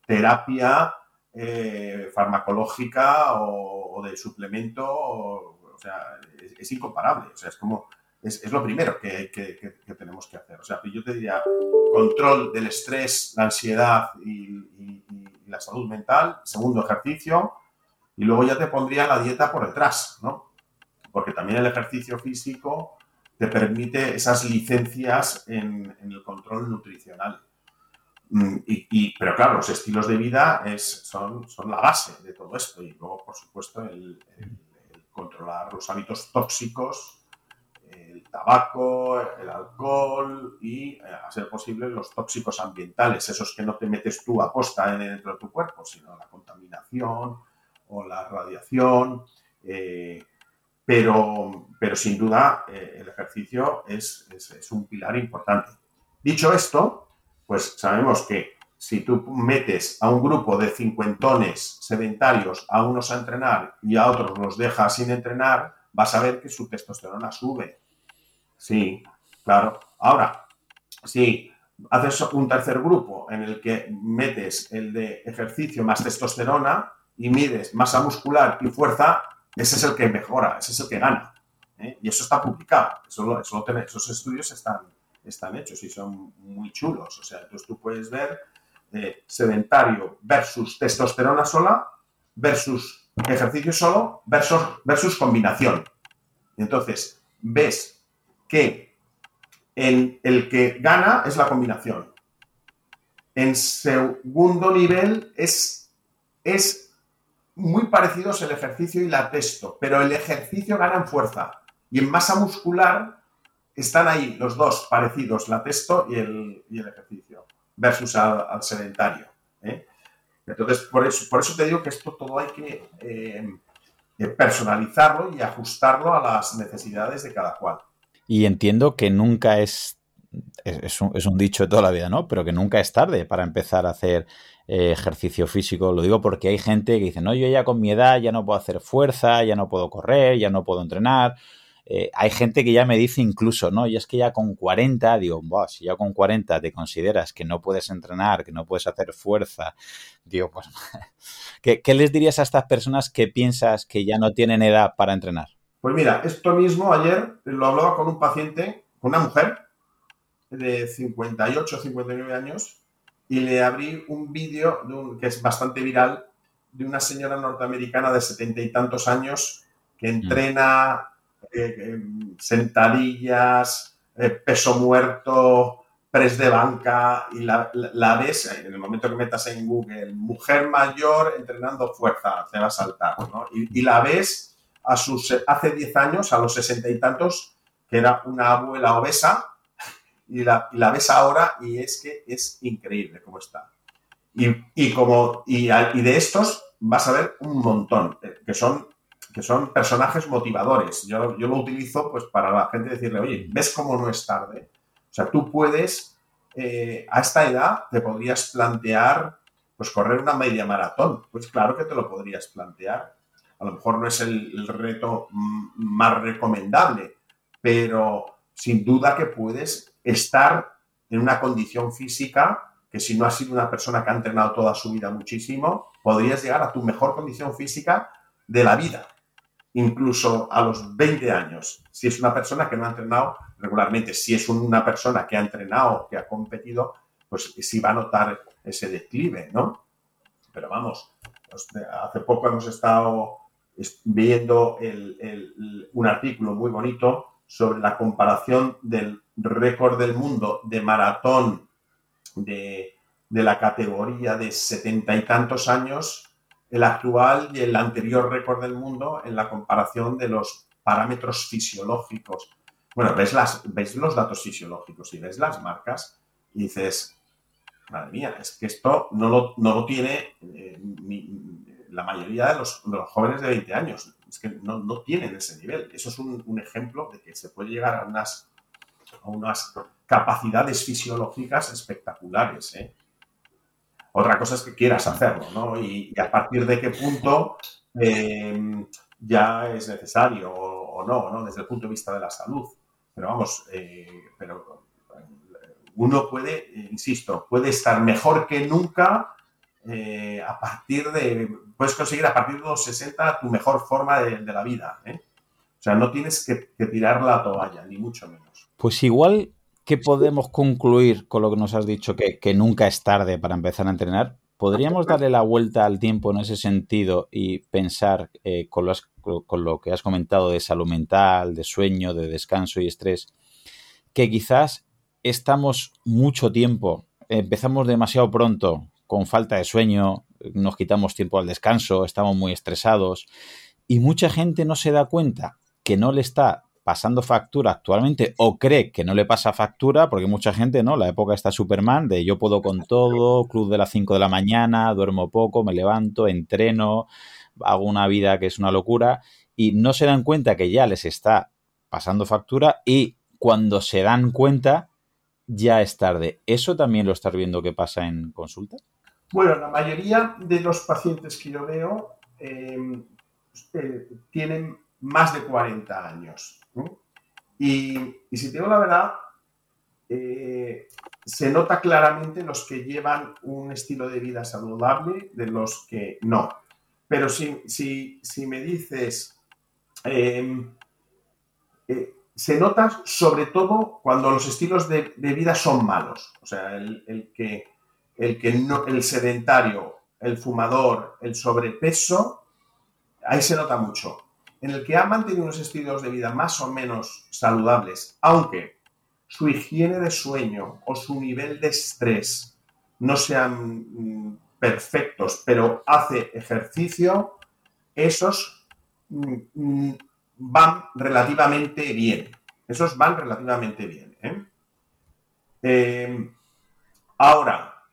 terapia eh, farmacológica o, de suplemento, o, sea, es, incomparable. O sea, es como, es, lo primero que, tenemos que hacer. O sea, yo te diría, control del estrés, la ansiedad y, la salud mental, segundo ejercicio, y luego ya te pondría la dieta por detrás, ¿no? Porque también el ejercicio físico te permite esas licencias en el control nutricional. Mm, y, pero claro, los estilos de vida es, son, son la base de todo esto y luego, por supuesto, el, controlar los hábitos tóxicos, el tabaco, el alcohol y, eh, a ser posible, los tóxicos ambientales, esos que no te metes tú a posta dentro de tu cuerpo, sino la contaminación o la radiación. Eh, pero, pero sin duda eh, el ejercicio es, es un pilar importante. Dicho esto, pues sabemos que si tú metes a un grupo de cincuentones sedentarios a unos a entrenar y a otros los dejas sin entrenar, vas a ver que su testosterona sube. Sí, claro. Ahora, si haces un tercer grupo en el que metes el de ejercicio más testosterona y mides masa muscular y fuerza, ese es el que mejora, ese es el que gana. ¿eh? Y eso está publicado, eso, esos estudios están, están hechos y son muy chulos. O sea, entonces tú puedes ver eh, sedentario versus testosterona sola versus ejercicio solo versus, versus combinación. Entonces, ves que el, el que gana es la combinación. En segundo nivel es, es muy parecidos el ejercicio y la testo, pero el ejercicio gana en fuerza y en masa muscular están ahí los dos parecidos, la testo y el, ejercicio, versus al, sedentario. ¿eh? Entonces, por eso, por eso te digo que esto todo hay que eh, eh, personalizarlo y ajustarlo a las necesidades de cada cual. Y entiendo que nunca es, es, un, dicho de toda la vida, ¿no? Pero que nunca es tarde para empezar a hacer ejercicio físico. Lo digo porque hay gente que dice, no, yo ya con mi edad ya no puedo hacer fuerza, ya no puedo correr, ya no puedo entrenar. Eh, hay gente que ya me dice incluso, ¿no? Y es que ya con 40, digo, si ya con 40 te consideras que no puedes entrenar, que no puedes hacer fuerza, digo, pues, [LAUGHS] ¿qué, les dirías a estas personas que piensas que ya no tienen edad para entrenar? Pues mira, esto mismo ayer lo hablaba con un paciente, con una mujer de 58, 59 años, y le abrí un vídeo que es bastante viral de una señora norteamericana de setenta y tantos años que mm. entrena eh, sentadillas, eh, peso muerto, press de banca, y la, ves, en el momento que metas en Google, mujer mayor entrenando fuerza, te va a saltar, ¿no? Y, la ves a sus, hace 10 años, a los sesenta y tantos, que era una abuela obesa, y la, ves ahora y es que es increíble cómo está. Y, como, y, de estos vas a ver un montón, eh, que son que son personajes motivadores. Yo, yo lo utilizo pues para la gente decirle, oye, ¿ves cómo no es tarde? O sea, tú puedes, eh, a esta edad, te podrías plantear, pues correr una media maratón. Pues claro que te lo podrías plantear. A lo mejor no es el, reto más recomendable, pero, sin duda que puedes estar en una condición física que si no has sido una persona que ha entrenado toda su vida muchísimo, podrías llegar a tu mejor condición física de la vida, incluso a los 20 años, si es una persona que no ha entrenado regularmente, si es una persona que ha entrenado, que ha competido, pues sí va a notar ese declive, ¿no? Pero vamos, hace poco hemos estado viendo un artículo muy bonito sobre la comparación del récord del mundo de maratón de, la categoría de setenta y tantos años, el actual y el anterior récord del mundo en la comparación de los parámetros fisiológicos. Bueno, ves, las, ves los datos fisiológicos y ves las marcas y dices, madre mía, es que esto no lo, no lo tiene eh, la mayoría de los, jóvenes de 20 años. Es que no, tienen ese nivel. Eso es un, ejemplo de que se puede llegar a unas, a unas capacidades fisiológicas espectaculares. ¿eh? Otra cosa es que quieras hacerlo, ¿no? Y, a partir de qué punto eh, ya es necesario o, no, ¿no? Desde el punto de vista de la salud. Pero vamos, pero uno puede, insisto, puede estar mejor que nunca eh, a partir de, puedes conseguir a partir de los 60 tu mejor forma de, la vida. ¿eh? O sea, no tienes que, tirar la toalla, ni mucho menos. Pues igual que podemos concluir con lo que nos has dicho, que, nunca es tarde para empezar a entrenar, ¿podríamos darle la vuelta al tiempo en ese sentido y pensar eh, con, con lo que has comentado de salud mental, de sueño, de descanso y estrés, que quizás estamos mucho tiempo, empezamos demasiado pronto, con falta de sueño, nos quitamos tiempo al descanso, estamos muy estresados y mucha gente no se da cuenta que no le está pasando factura actualmente o cree que no le pasa factura, porque mucha gente, ¿no? La época está Superman de yo puedo con todo, club de las 5 de la mañana, duermo poco, me levanto, entreno, hago una vida que es una locura y no se dan cuenta que ya les está pasando factura y cuando se dan cuenta ya es tarde. ¿Eso también lo estás viendo que pasa en consulta? Bueno, la mayoría de los pacientes que yo veo eh, eh, tienen más de 40 años. Y, si tengo la verdad, eh, se nota claramente los que llevan un estilo de vida saludable de los que no. Pero si, me dices, se nota sobre todo cuando los estilos de, vida son malos. O sea, el, que, el, que no, el sedentario, el fumador, el sobrepeso, ahí se nota mucho. En el que ha mantenido unos estilos de vida más o menos saludables, aunque su higiene de sueño o su nivel de estrés no sean mm, perfectos, pero hace ejercicio, esos mm, mm, van relativamente bien. Esos van relativamente bien. ¿eh? Eh, ahora,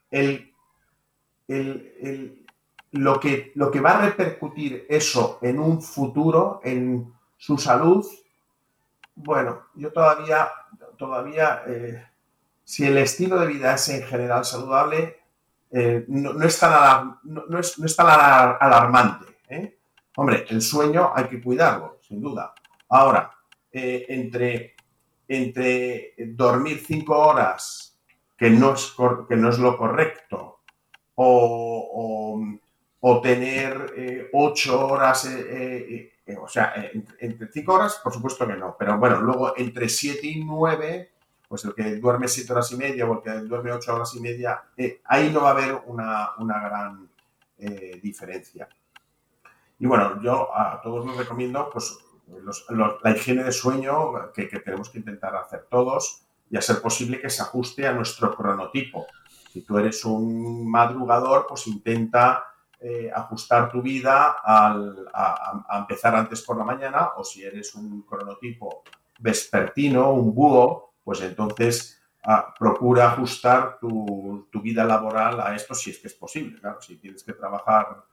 lo, que, lo que va a repercutir eso en un futuro, en su salud, bueno, yo todavía, todavía eh, si el estilo de vida es en general saludable, no, es tan no, es, tan alarmante. Hombre, el sueño hay que cuidarlo, sin duda. Ahora, eh, entre, entre dormir cinco horas, que no es, que no es lo correcto, o, tener eh, ocho horas, eh, o sea, entre cinco horas, por supuesto que no, pero bueno, luego entre siete y nueve, pues el que duerme siete horas y media o el que duerme ocho horas y media, ahí no va a haber una, una gran diferencia. Y bueno, yo a todos les recomiendo pues la higiene de sueño que, tenemos que intentar hacer todos y a ser posible que se ajuste a nuestro cronotipo. Si tú eres un madrugador, pues intenta eh, ajustar tu vida a, empezar antes por la mañana o si eres un cronotipo vespertino, un búho, pues entonces ah, procura ajustar tu, tu, vida laboral a esto si es que es posible. Claro, si tienes que trabajar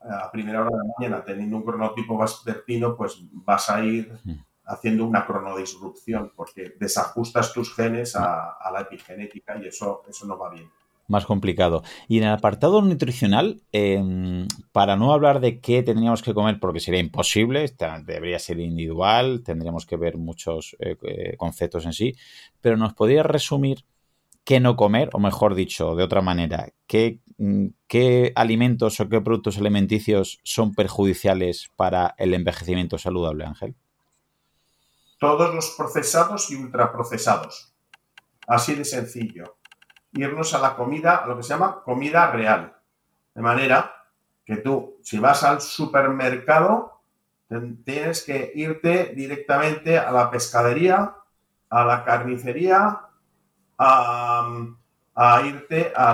a primera hora de la mañana teniendo un cronotipo vespertino, pues vas a ir haciendo una cronodisrupción porque desajustas tus genes a, la epigenética y eso, eso no va bien. Más complicado. Y en el apartado nutricional, em, para no hablar de qué tendríamos que comer, porque sería imposible, debería ser individual, tendríamos que ver muchos eh, eh, conceptos en sí, pero nos podría resumir qué no comer, o mejor dicho, de otra manera, qué, mm, qué alimentos o qué productos alimenticios son perjudiciales para el envejecimiento saludable, Ángel. Todos los procesados y ultraprocesados. Así de sencillo irnos a la comida, a lo que se llama comida real. De manera que tú, si vas al supermercado, tienes que irte directamente a la pescadería, a la carnicería, a, irte a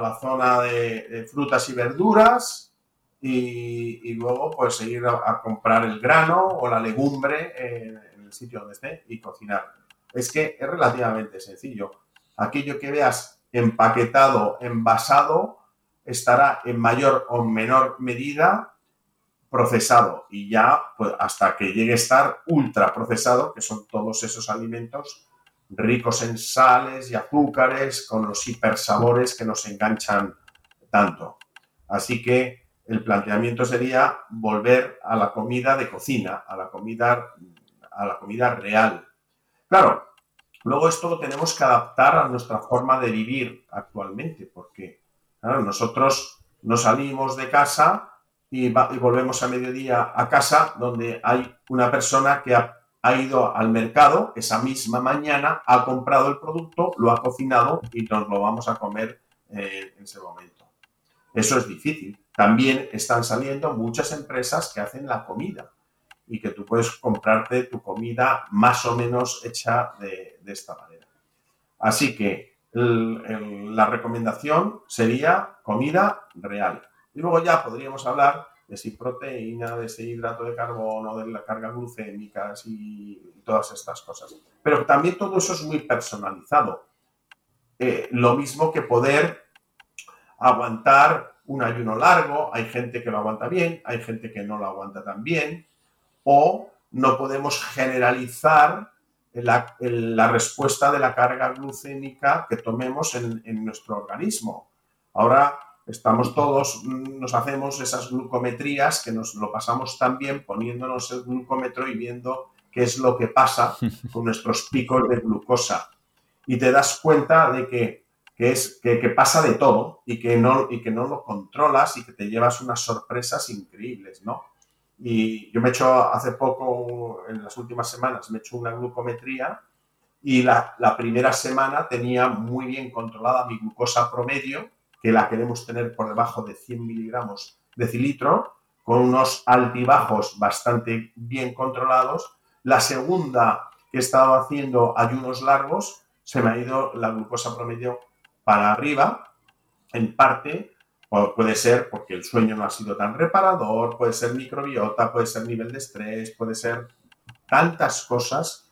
la, zona de, frutas y verduras y, luego pues ir a, comprar el grano o la legumbre en el sitio donde esté y cocinar. Es que es relativamente sencillo aquello que veas empaquetado, envasado, estará en mayor o menor medida procesado y ya pues, hasta que llegue a estar ultra procesado, que son todos esos alimentos ricos en sales y azúcares, con los hipersabores que nos enganchan tanto. Así que el planteamiento sería volver a la comida de cocina, a la comida, a la comida real. Claro, Luego esto lo tenemos que adaptar a nuestra forma de vivir actualmente, porque nosotros no salimos de casa y, volvemos a mediodía a casa donde hay una persona que ha, ido al mercado esa misma mañana, ha comprado el producto, lo ha cocinado y nos lo vamos a comer eh, en ese momento. Eso es difícil. También están saliendo muchas empresas que hacen la comida y que tú puedes comprarte tu comida más o menos hecha de, esta manera. Así que la recomendación sería comida real. Y luego ya podríamos hablar de si proteína, de ese hidrato de carbono, de la carga glucémica y todas estas cosas. Pero también todo eso es muy personalizado. Eh, lo mismo que poder aguantar un ayuno largo, hay gente que lo aguanta bien, hay gente que no lo aguanta tan bien, o no podemos generalizar la, respuesta de la carga glucémica que tomemos en, nuestro organismo. Ahora estamos todos, nos hacemos esas glucometrías que nos lo pasamos también poniéndonos el glucómetro y viendo qué es lo que pasa [LAUGHS] con nuestros picos de glucosa. Y te das cuenta de que, es, que, que, pasa de todo y que, no, y que no lo controlas y que te llevas unas sorpresas increíbles, ¿no? Y yo me he hecho hace poco, en las últimas semanas, me he hecho una glucometría y la, primera semana tenía muy bien controlada mi glucosa promedio, que la queremos tener por debajo de 100 miligramos de cilitro, con unos altibajos bastante bien controlados. La segunda, que he estado haciendo ayunos largos, se me ha ido la glucosa promedio para arriba, en parte puede ser porque el sueño no ha sido tan reparador, puede ser microbiota, puede ser nivel de estrés, puede ser tantas cosas.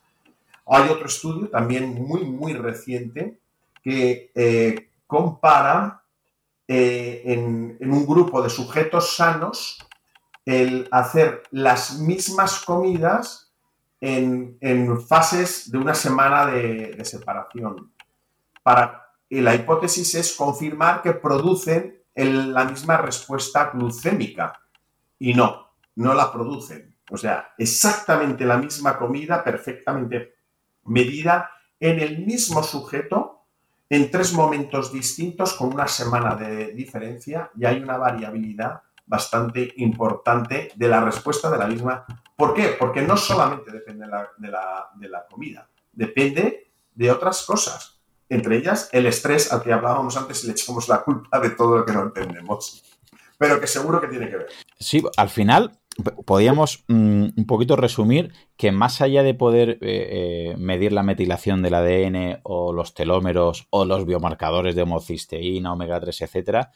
Hay otro estudio también muy, muy reciente que eh, compara eh, en, un grupo de sujetos sanos el hacer las mismas comidas en, fases de una semana de, de separación. Para, y la hipótesis es confirmar que producen la misma respuesta glucémica. Y no, no la producen. O sea, exactamente la misma comida, perfectamente medida en el mismo sujeto, en tres momentos distintos, con una semana de diferencia, y hay una variabilidad bastante importante de la respuesta de la misma. ¿Por qué? Porque no solamente depende de la, de la comida, depende de otras cosas entre ellas el estrés al que hablábamos antes y le echamos la culpa de todo lo que no entendemos. Pero que seguro que tiene que ver. Sí, al final podríamos mm, un poquito resumir que más allá de poder eh, eh, medir la metilación del ADN o los telómeros o los biomarcadores de homocisteína, omega 3, etcétera,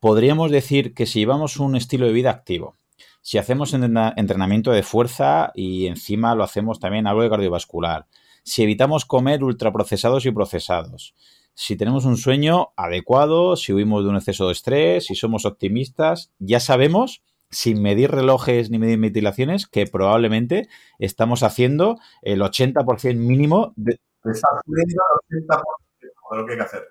podríamos decir que si llevamos un estilo de vida activo, si hacemos entrenamiento de fuerza y encima lo hacemos también algo de cardiovascular, si evitamos comer ultraprocesados y procesados, si tenemos un sueño adecuado, si huimos de un exceso de estrés, si somos optimistas, ya sabemos, sin medir relojes ni medir metilaciones, que probablemente estamos haciendo el 80% mínimo de... Estás el 80% de lo que hay que hacer.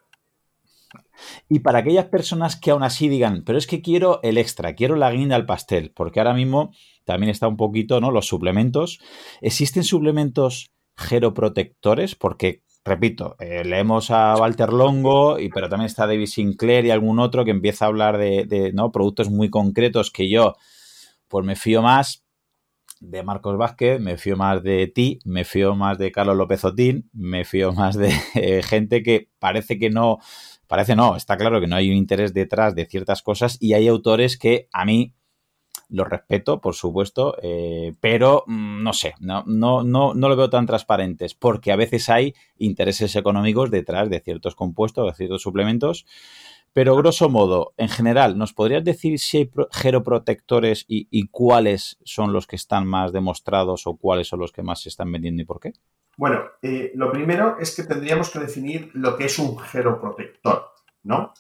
Y para aquellas personas que aún así digan, pero es que quiero el extra, quiero la guinda al pastel, porque ahora mismo también está un poquito, ¿no? Los suplementos. ¿Existen suplementos geroprotectores? Porque, repito, eh, leemos a Walter Longo, y, pero también está David Sinclair y algún otro que empieza a hablar de, ¿no? productos muy concretos que yo, pues me fío más de Marcos Vázquez, me fío más de ti, me fío más de Carlos López Otín, me fío más de eh, gente que parece que no, parece no, está claro que no hay un interés detrás de ciertas cosas y hay autores que a mí los respeto, por supuesto, eh, pero mm, no sé, no, no, no, no lo veo tan transparentes porque a veces hay intereses económicos detrás de ciertos compuestos, de ciertos suplementos pero grosso modo, en general, ¿nos podrías decir si hay geroprotectores y, cuáles son los que están más demostrados o cuáles son los que más se están vendiendo y por qué? Bueno, eh, lo primero es que tendríamos que definir lo que es un geroprotector, ¿no?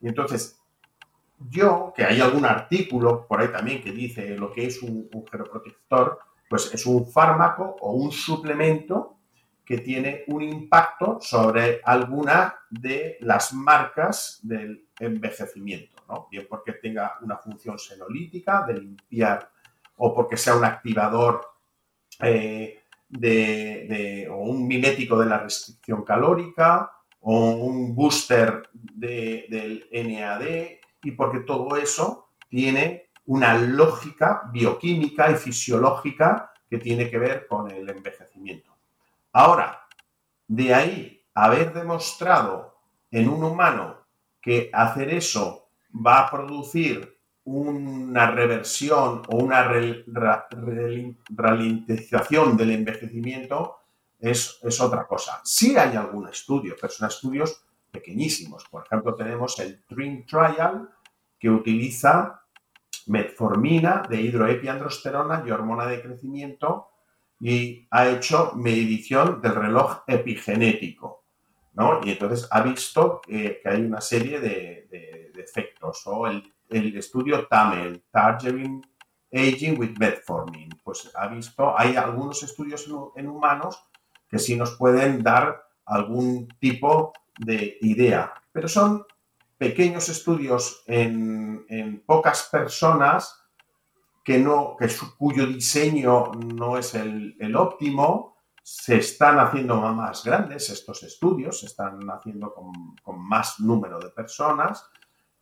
Y entonces, yo, que hay algún artículo por ahí también que dice lo que es un, un geroprotector, pues es un fármaco o un suplemento que tiene un impacto sobre alguna de las marcas del envejecimiento, ¿no? Bien porque tenga una función senolítica de limpiar o porque sea un activador eh, de, o un mimético de la restricción calórica o un booster del NAD y porque todo eso tiene una lógica bioquímica y fisiológica que tiene que ver con el envejecimiento. Ahora, de ahí haber demostrado en un humano que hacer eso va a producir una reversión o una ralentización del envejecimiento es, otra cosa. Sí hay algún estudio, pero son estudios pequeñísimos. Por ejemplo, tenemos el Dream Trial que utiliza metformina de hidroepiandrosterona y hormona de crecimiento y ha hecho medición del reloj epigenético, ¿no? Y entonces ha visto que, hay una serie de, efectos, o el, estudio TAMEL, Targeting Aging with Metformin, pues ha visto, hay algunos estudios en, humanos que sí nos pueden dar algún tipo de idea, pero son pequeños estudios en, en pocas personas que no, que cuyo diseño no es el, óptimo, se están haciendo más grandes estos estudios, se están haciendo con, más número de personas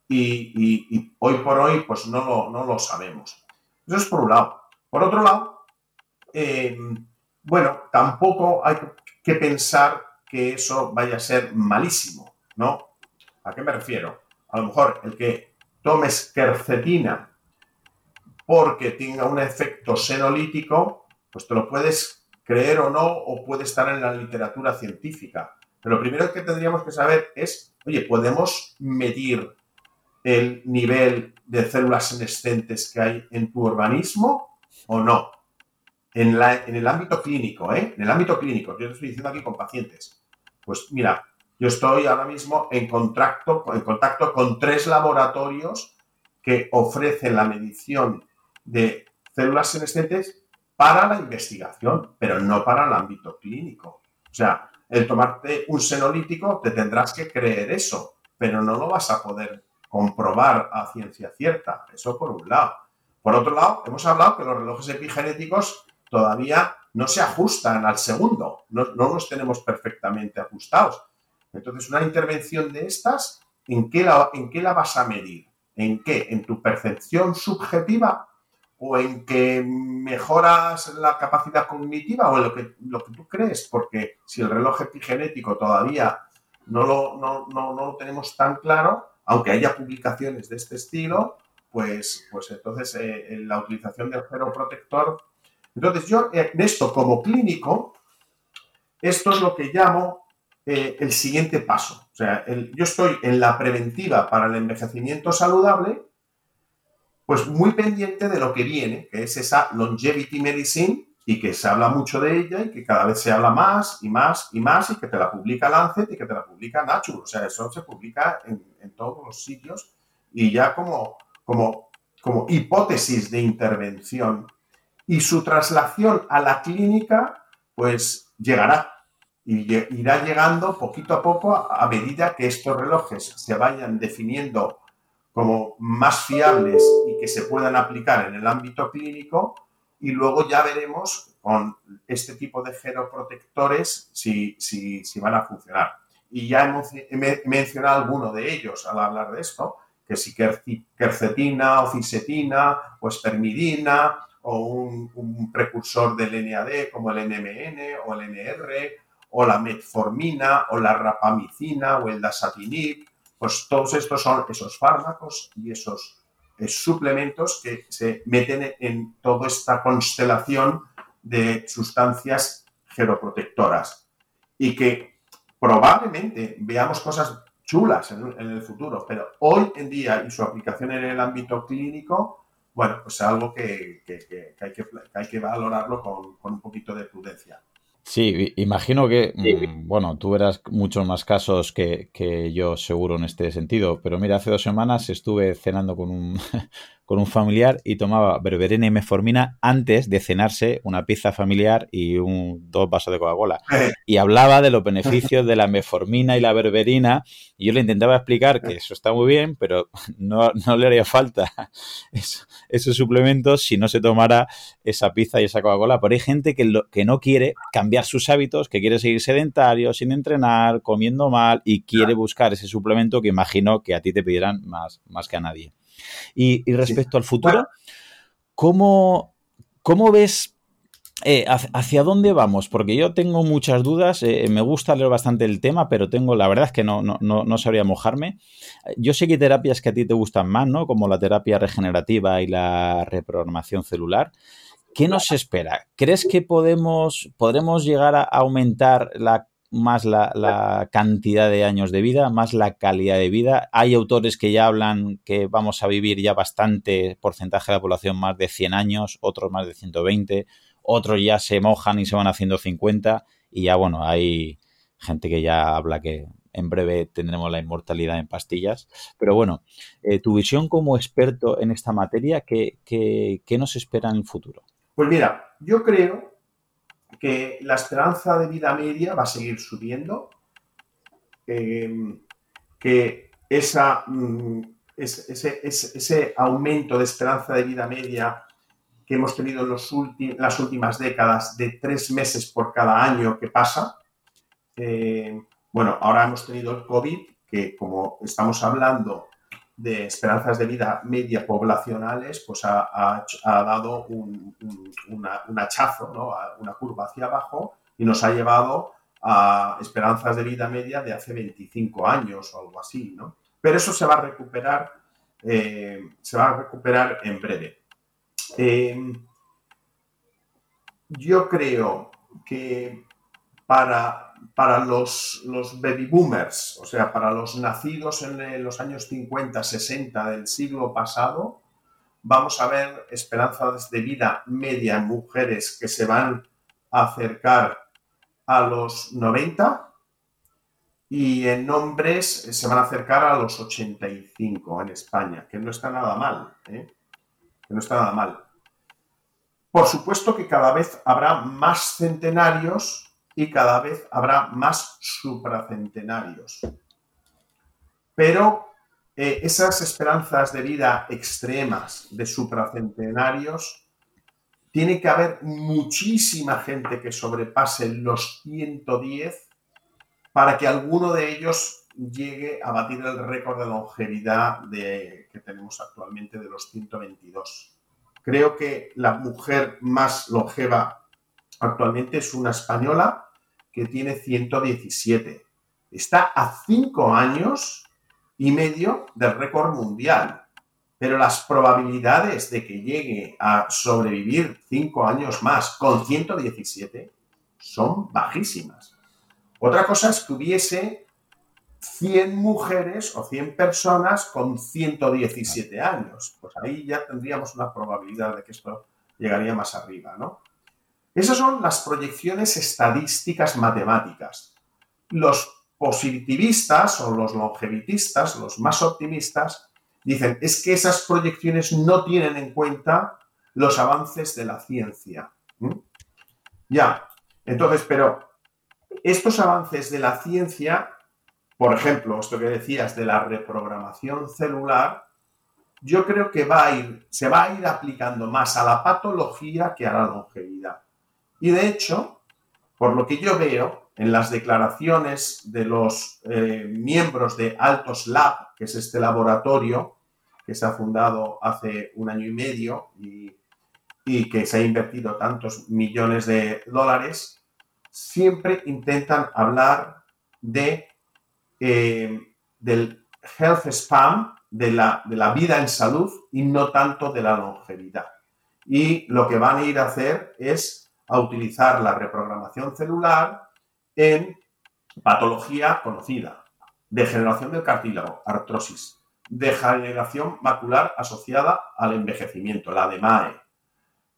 y, hoy por hoy pues no lo, no lo, sabemos. Eso es por un lado. Por otro lado, eh, bueno, tampoco hay que pensar que eso vaya a ser malísimo, ¿no? ¿A qué me refiero? A lo mejor el que tomes quercetina porque tenga un efecto senolítico, pues te lo puedes creer o no, o puede estar en la literatura científica. Pero lo primero que tendríamos que saber es, oye, ¿podemos medir el nivel de células senescentes que hay en tu organismo o no? En, el ámbito clínico, ¿eh? En el ámbito clínico, yo te estoy diciendo aquí con pacientes. Pues mira, yo estoy ahora mismo en contacto, en contacto con tres laboratorios que ofrecen la medición de células senescentes para la investigación, pero no para el ámbito clínico. O sea, el tomarte un senolítico te tendrás que creer eso, pero no lo vas a poder comprobar a ciencia cierta. Eso por un lado. Por otro lado, hemos hablado que los relojes epigenéticos todavía no se ajustan al segundo, no, los tenemos perfectamente ajustados. Entonces, una intervención de estas, ¿en qué, la, ¿en qué la vas a medir? ¿En qué? ¿En tu percepción subjetiva o en que mejoras la capacidad cognitiva o en lo que, lo que tú crees, porque si el reloj epigenético todavía no lo, no, lo tenemos tan claro, aunque haya publicaciones de este estilo, pues, pues entonces eh, la utilización del geroprotector. Entonces yo eh, en esto como clínico, esto es lo que llamo eh, el siguiente paso. O sea, yo estoy en la preventiva para el envejecimiento saludable, pues muy pendiente de lo que viene, que es esa longevity medicine y que se habla mucho de ella y que cada vez se habla más y más y más y que te la publica Lancet y que te la publica Nature. O sea, eso se publica en, todos los sitios y ya como, como, como hipótesis de intervención. Y su traslación a la clínica, pues llegará. y irá llegando poquito a poco a medida que estos relojes se vayan definiendo como más fiables y que se puedan aplicar en el ámbito clínico y luego ya veremos con este tipo de geroprotectores si, si, si van a funcionar. Y ya he mencionado alguno de ellos al hablar de esto, que si quercetina o fisetina o espermidina o un, precursor del NAD como el NMN o el NR o la metformina o la rapamicina o el dasatinib, pues todos estos son esos fármacos y esos eh, suplementos que se meten en toda esta constelación de sustancias geroprotectoras. Y que probablemente veamos cosas chulas en, el futuro, pero hoy en día y su aplicación en el ámbito clínico, bueno, pues es algo que, hay, que hay, que valorarlo con, con un poquito de prudencia. Sí, imagino que, mm, bueno, tú verás muchos más casos que, que, yo seguro en este sentido, pero mira, hace dos semanas estuve cenando con un, [LAUGHS] con un familiar y tomaba berberina y meformina antes de cenarse una pizza familiar y un, dos vasos de Coca-Cola. Y hablaba de los beneficios de la meformina y la berberina y yo le intentaba explicar que eso está muy bien, pero [LAUGHS] no, le haría falta [LAUGHS] esos suplementos si no se tomara esa pizza y esa Coca-Cola. Pero hay gente que, que no quiere cambiar sus hábitos, que quiere seguir sedentario, sin entrenar, comiendo mal y quiere buscar ese suplemento que imagino que a ti te pedirán más, más que a nadie. Y, respecto al futuro, ¿cómo, ves eh, ¿Hacia dónde vamos? Porque yo tengo muchas dudas, eh, me gusta leer bastante el tema, pero tengo, la verdad es que no, no, no, sabría mojarme. Yo sé que hay terapias que a ti te gustan más, ¿no? Como la terapia regenerativa y la reprogramación celular. ¿Qué nos espera? ¿Crees que podemos, podremos llegar a aumentar más la, cantidad de años de vida, más la calidad de vida. Hay autores que ya hablan que vamos a vivir ya bastante porcentaje de la población más de 100 años, otros más de 120, otros ya se mojan y se van haciendo 50 y ya bueno, hay gente que ya habla que en breve tendremos la inmortalidad en pastillas. Pero bueno, eh, tu visión como experto en esta materia, ¿qué, qué, qué nos espera en el futuro? Pues mira, yo creo que la esperanza de vida media va a seguir subiendo, eh, que mm, ese, aumento de esperanza de vida media que hemos tenido en las últimas décadas de tres meses por cada año que pasa, eh, bueno, ahora hemos tenido el COVID, que como estamos hablando de esperanzas de vida media poblacionales, pues ha, dado un, hachazo, ¿no? una curva hacia abajo y nos ha llevado a esperanzas de vida media de hace 25 años o algo así, ¿no? Pero eso se va a recuperar, eh, se va a recuperar en breve. Eh, yo creo que para para los, baby boomers, o sea, para los nacidos en los años 50, 60 del siglo pasado, vamos a ver esperanzas de vida media en mujeres que se van a acercar a los 90 y en hombres se van a acercar a los 85 en España, que no está nada mal, ¿eh? que no está nada mal. Por supuesto que cada vez habrá más centenarios y cada vez habrá más supracentenarios. Pero eh, esas esperanzas de vida extremas de supracentenarios, tiene que haber muchísima gente que sobrepase los 110 para que alguno de ellos llegue a batir el récord de longevidad que tenemos actualmente de los 122. Creo que la mujer más longeva actualmente es una española que tiene 117. Está a cinco años y medio del récord mundial. Pero las probabilidades de que llegue a sobrevivir cinco años más con 117 son bajísimas. Otra cosa es que hubiese 100 mujeres o 100 personas con 117 años. Pues ahí ya tendríamos una probabilidad de que esto llegaría más arriba, ¿no? Esas son las proyecciones estadísticas matemáticas. Los positivistas o los longevitistas, los más optimistas, dicen es que esas proyecciones no tienen en cuenta los avances de la ciencia. Ya, entonces, pero estos avances de la ciencia, por ejemplo, esto que decías de la reprogramación celular, yo creo que va a ir, se va a ir aplicando más a la patología que a la longevidad. Y de hecho, por lo que yo veo en las declaraciones de los eh, miembros de Altos Lab, que es este laboratorio que se ha fundado hace un año y medio y, que se ha invertido tantos millones de dólares, siempre intentan hablar de, eh, del health spam, de la, de la vida en salud y no tanto de la longevidad. Y lo que van a ir a hacer es a utilizar la reprogramación celular en patología conocida, degeneración del cartílago, artrosis, degeneración macular asociada al envejecimiento, la DMAE,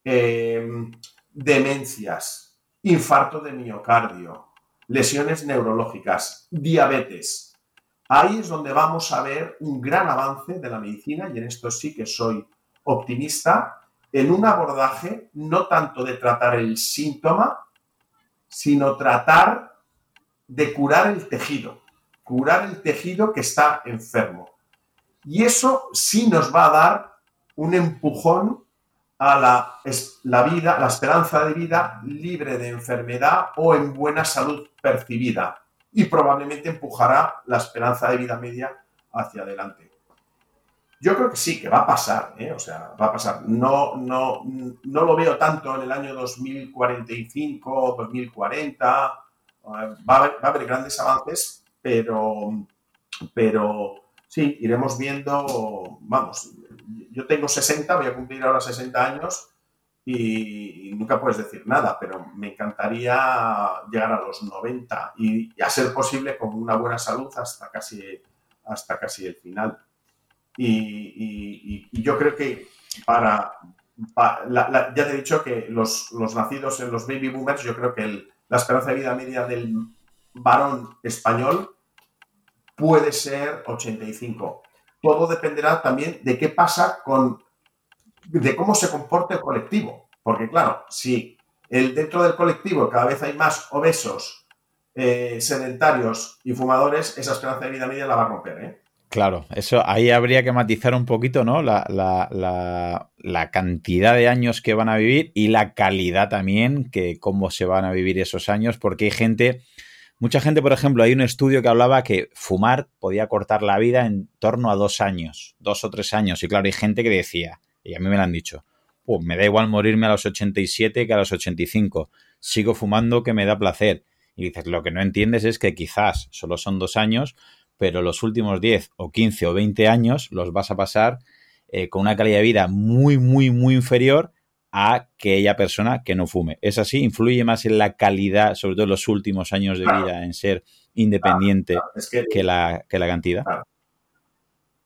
em, demencias, infarto de miocardio, lesiones neurológicas, diabetes, Ahí es donde vamos a ver un gran avance de la medicina y en esto sí que soy optimista, en un abordaje no tanto de tratar el síntoma, sino tratar de curar el tejido, curar el tejido que está enfermo. Y eso sí nos va a dar un empujón a la, la vida, la esperanza de vida libre de enfermedad o en buena salud percibida y probablemente empujará la esperanza de vida media hacia adelante. Yo creo que sí, que va a pasar, ¿eh? o sea, va a pasar. No, no, no lo veo tanto en el año 2045, 2040, va a haber, grandes avances, pero, pero sí, iremos viendo, vamos, yo tengo 60, voy a cumplir ahora 60 años y, nunca puedes decir nada, pero me encantaría llegar a los 90 y, a ser posible con una buena salud hasta casi, hasta casi el final. Y, yo creo que para, ya te he dicho que los, nacidos en los baby boomers, yo creo que la esperanza de vida media del varón español puede ser 85. Todo dependerá también de qué pasa con de cómo se comporta el colectivo. Porque claro, si el, dentro del colectivo cada vez hay más obesos, eh, sedentarios y fumadores, esa esperanza de vida media la va a romper. ¿eh? Claro, eso ahí habría que matizar un poquito, ¿no? La, la, cantidad de años que van a vivir y la calidad también, que cómo se van a vivir esos años, porque hay gente, mucha gente, por ejemplo, hay un estudio que hablaba que fumar podía cortar la vida en torno a dos años, dos o tres años, y claro, hay gente que decía, y a mí me lo han dicho. Pues me da igual morirme a los 87 que a los 85. Sigo fumando que me da placer. Y dices, lo que no entiendes es que quizás solo son dos años, pero los últimos 10 o 15 o 20 años los vas a pasar eh, con una calidad de vida muy, muy, muy inferior a aquella persona que no fume. ¿Es así? ¿Influye más en la calidad, sobre todo en los últimos años de vida, en ser independiente que, la, que la cantidad?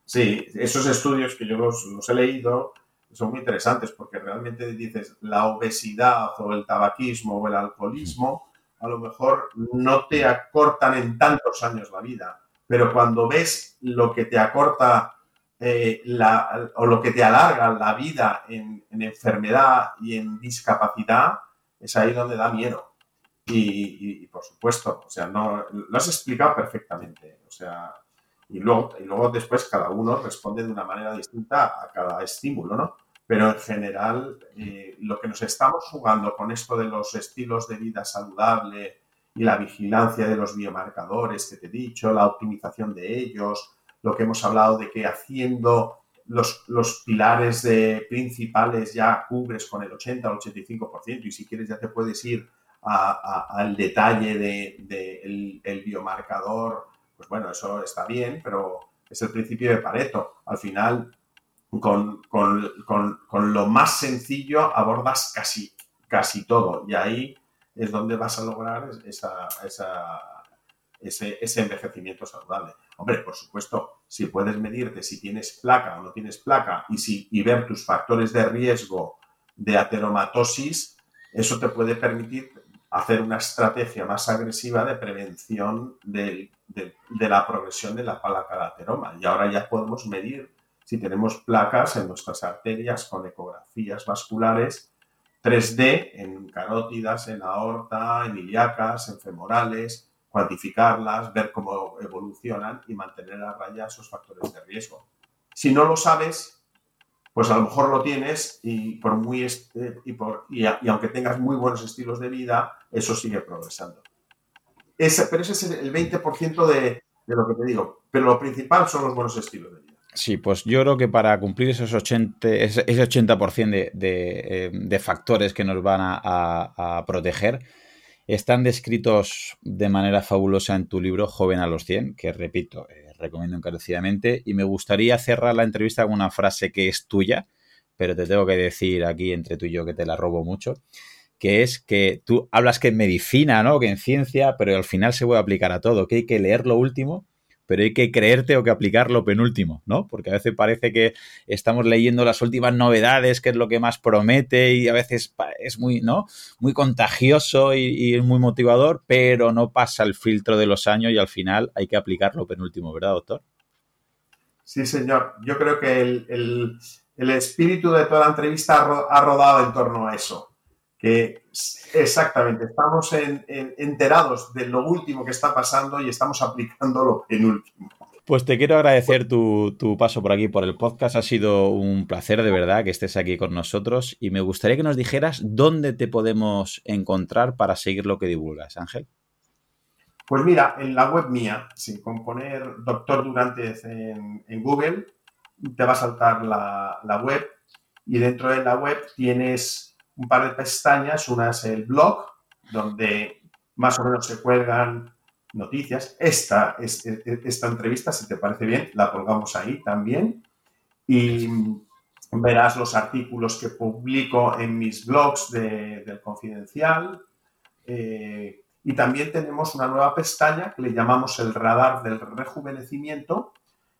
Sí, esos estudios que yo los he leído son muy interesantes porque realmente dices la obesidad o el tabaquismo o el alcoholismo a lo mejor no te acortan en tantos años la vida, pero cuando ves lo que te acorta eh, la, o lo que te alarga la vida en, enfermedad y en discapacidad, es ahí donde da miedo. Y, por supuesto, o sea, no, lo has explicado perfectamente. O sea, y luego, y luego después cada uno responde de una manera distinta a cada estímulo, ¿no? Pero en general, eh, lo que nos estamos jugando con esto de los estilos de vida saludable y la vigilancia de los biomarcadores que te he dicho, la optimización de ellos, lo que hemos hablado de que haciendo los, los pilares de, principales ya cubres con el 80 o 85% y si quieres ya te puedes ir al detalle del de, el biomarcador, pues bueno, eso está bien, pero es el principio de Pareto. Al final, con, lo más sencillo abordas casi, casi todo y ahí es donde vas a lograr esa, ese, ese, envejecimiento saludable. Hombre, por supuesto, si puedes medirte si tienes placa o no tienes placa y, si, y ver tus factores de riesgo de ateromatosis, eso te puede permitir hacer una estrategia más agresiva de prevención de, de la progresión de la placa de ateroma. Y ahora ya podemos medir si tenemos placas en nuestras arterias con ecografías vasculares 3D en carótidas, en aorta, en ilíacas, en femorales, cuantificarlas, ver cómo evolucionan y mantener a raya esos factores de riesgo. Si no lo sabes, pues a lo mejor lo tienes y por muy y, por, y, aunque tengas muy buenos estilos de vida, eso sigue progresando. Ese, pero ese es el 20% de, de lo que te digo. Pero lo principal son los buenos estilos de vida. Sí, pues yo creo que para cumplir esos 80, ese 80% de, de, eh, de, factores que nos van a, proteger están descritos de manera fabulosa en tu libro Joven a los 100, que repito, eh, recomiendo encarecidamente. Y me gustaría cerrar la entrevista con una frase que es tuya, pero te tengo que decir aquí entre tú y yo que te la robo mucho, que es que tú hablas que en medicina, ¿no? Que en ciencia, pero al final se puede aplicar a todo, que hay que leer lo último pero hay que creerte o que aplicar lo penúltimo, ¿no? Porque a veces parece que estamos leyendo las últimas novedades, que es lo que más promete y a veces es muy, ¿no? Muy contagioso y, muy motivador, pero no pasa el filtro de los años y al final hay que aplicar lo penúltimo, ¿verdad, doctor? Sí, señor. Yo creo que el, espíritu de toda la entrevista ha rodado en torno a eso que exactamente estamos enterados de lo último que está pasando y estamos aplicando lo penúltimo. Pues te quiero agradecer tu, paso por aquí, por el podcast. Ha sido un placer de verdad que estés aquí con nosotros y me gustaría que nos dijeras dónde te podemos encontrar para seguir lo que divulgas, Ángel. Pues mira, en la web mía, sin con poner Doctor Durantes en, Google, te va a saltar la, la web y dentro de la web tienes un par de pestañas. Una es el blog, donde más o menos se cuelgan noticias. Esta, es, e, e, esta entrevista, si te parece bien, la colgamos ahí también. Y verás los artículos que publico en mis blogs del Confidencial. Eh, y también tenemos una nueva pestaña que le llamamos el radar del rejuvenecimiento,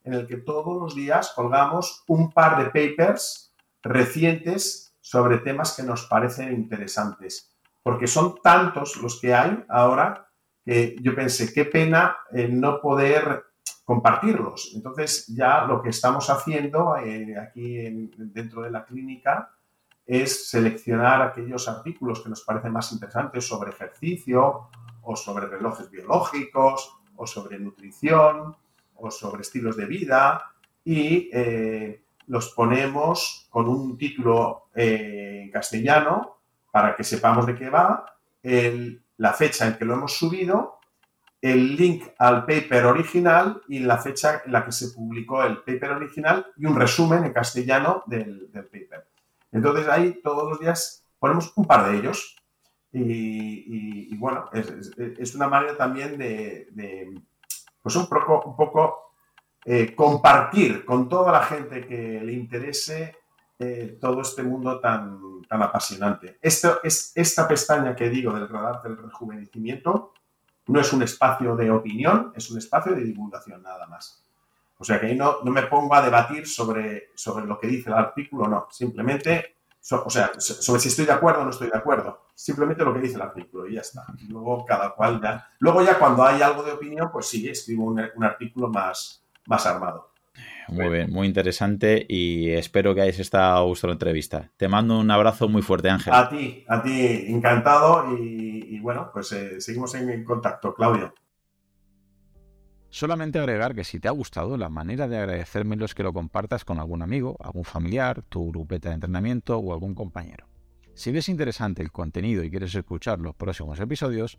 en el que todos los días colgamos un par de papers recientes sobre temas que nos parecen interesantes, porque son tantos los que hay ahora que yo pensé, qué pena eh, no poder compartirlos. Entonces ya lo que estamos haciendo eh, aquí dentro de la clínica es seleccionar aquellos artículos que nos parecen más interesantes sobre ejercicio o sobre relojes biológicos o sobre nutrición o sobre estilos de vida y eh, los ponemos con un título eh, en castellano para que sepamos de qué va, la fecha en que lo hemos subido, el link al paper original y la fecha en la que se publicó el paper original y un resumen en castellano del, paper. Entonces ahí todos los días ponemos un par de ellos y, bueno, es, una manera también de, pues un poco, un poco eh, compartir con toda la gente que le interese eh, todo este mundo tan, tan apasionante. Esto es, esta pestaña que digo del radar del rejuvenecimiento no es un espacio de opinión, es un espacio de divulgación nada más. O sea que ahí no, no me pongo a debatir sobre, sobre lo que dice el artículo, no, simplemente, o sea, sobre si estoy de acuerdo o no estoy de acuerdo, simplemente lo que dice el artículo y ya está. Luego cada cual ya, luego ya cuando hay algo de opinión, pues sí, escribo un artículo más, más armado. Muy bien, muy interesante y espero que hayáis estado a la entrevista. Te mando un abrazo muy fuerte, Ángel. A ti, a ti, encantado y, bueno, pues eh, seguimos en, contacto, Claudio. Solamente agregar que si te ha gustado, la manera de agradecérmelo es que lo compartas con algún amigo, algún familiar, tu grupeta de entrenamiento o algún compañero. Si ves interesante el contenido y quieres escuchar los próximos episodios,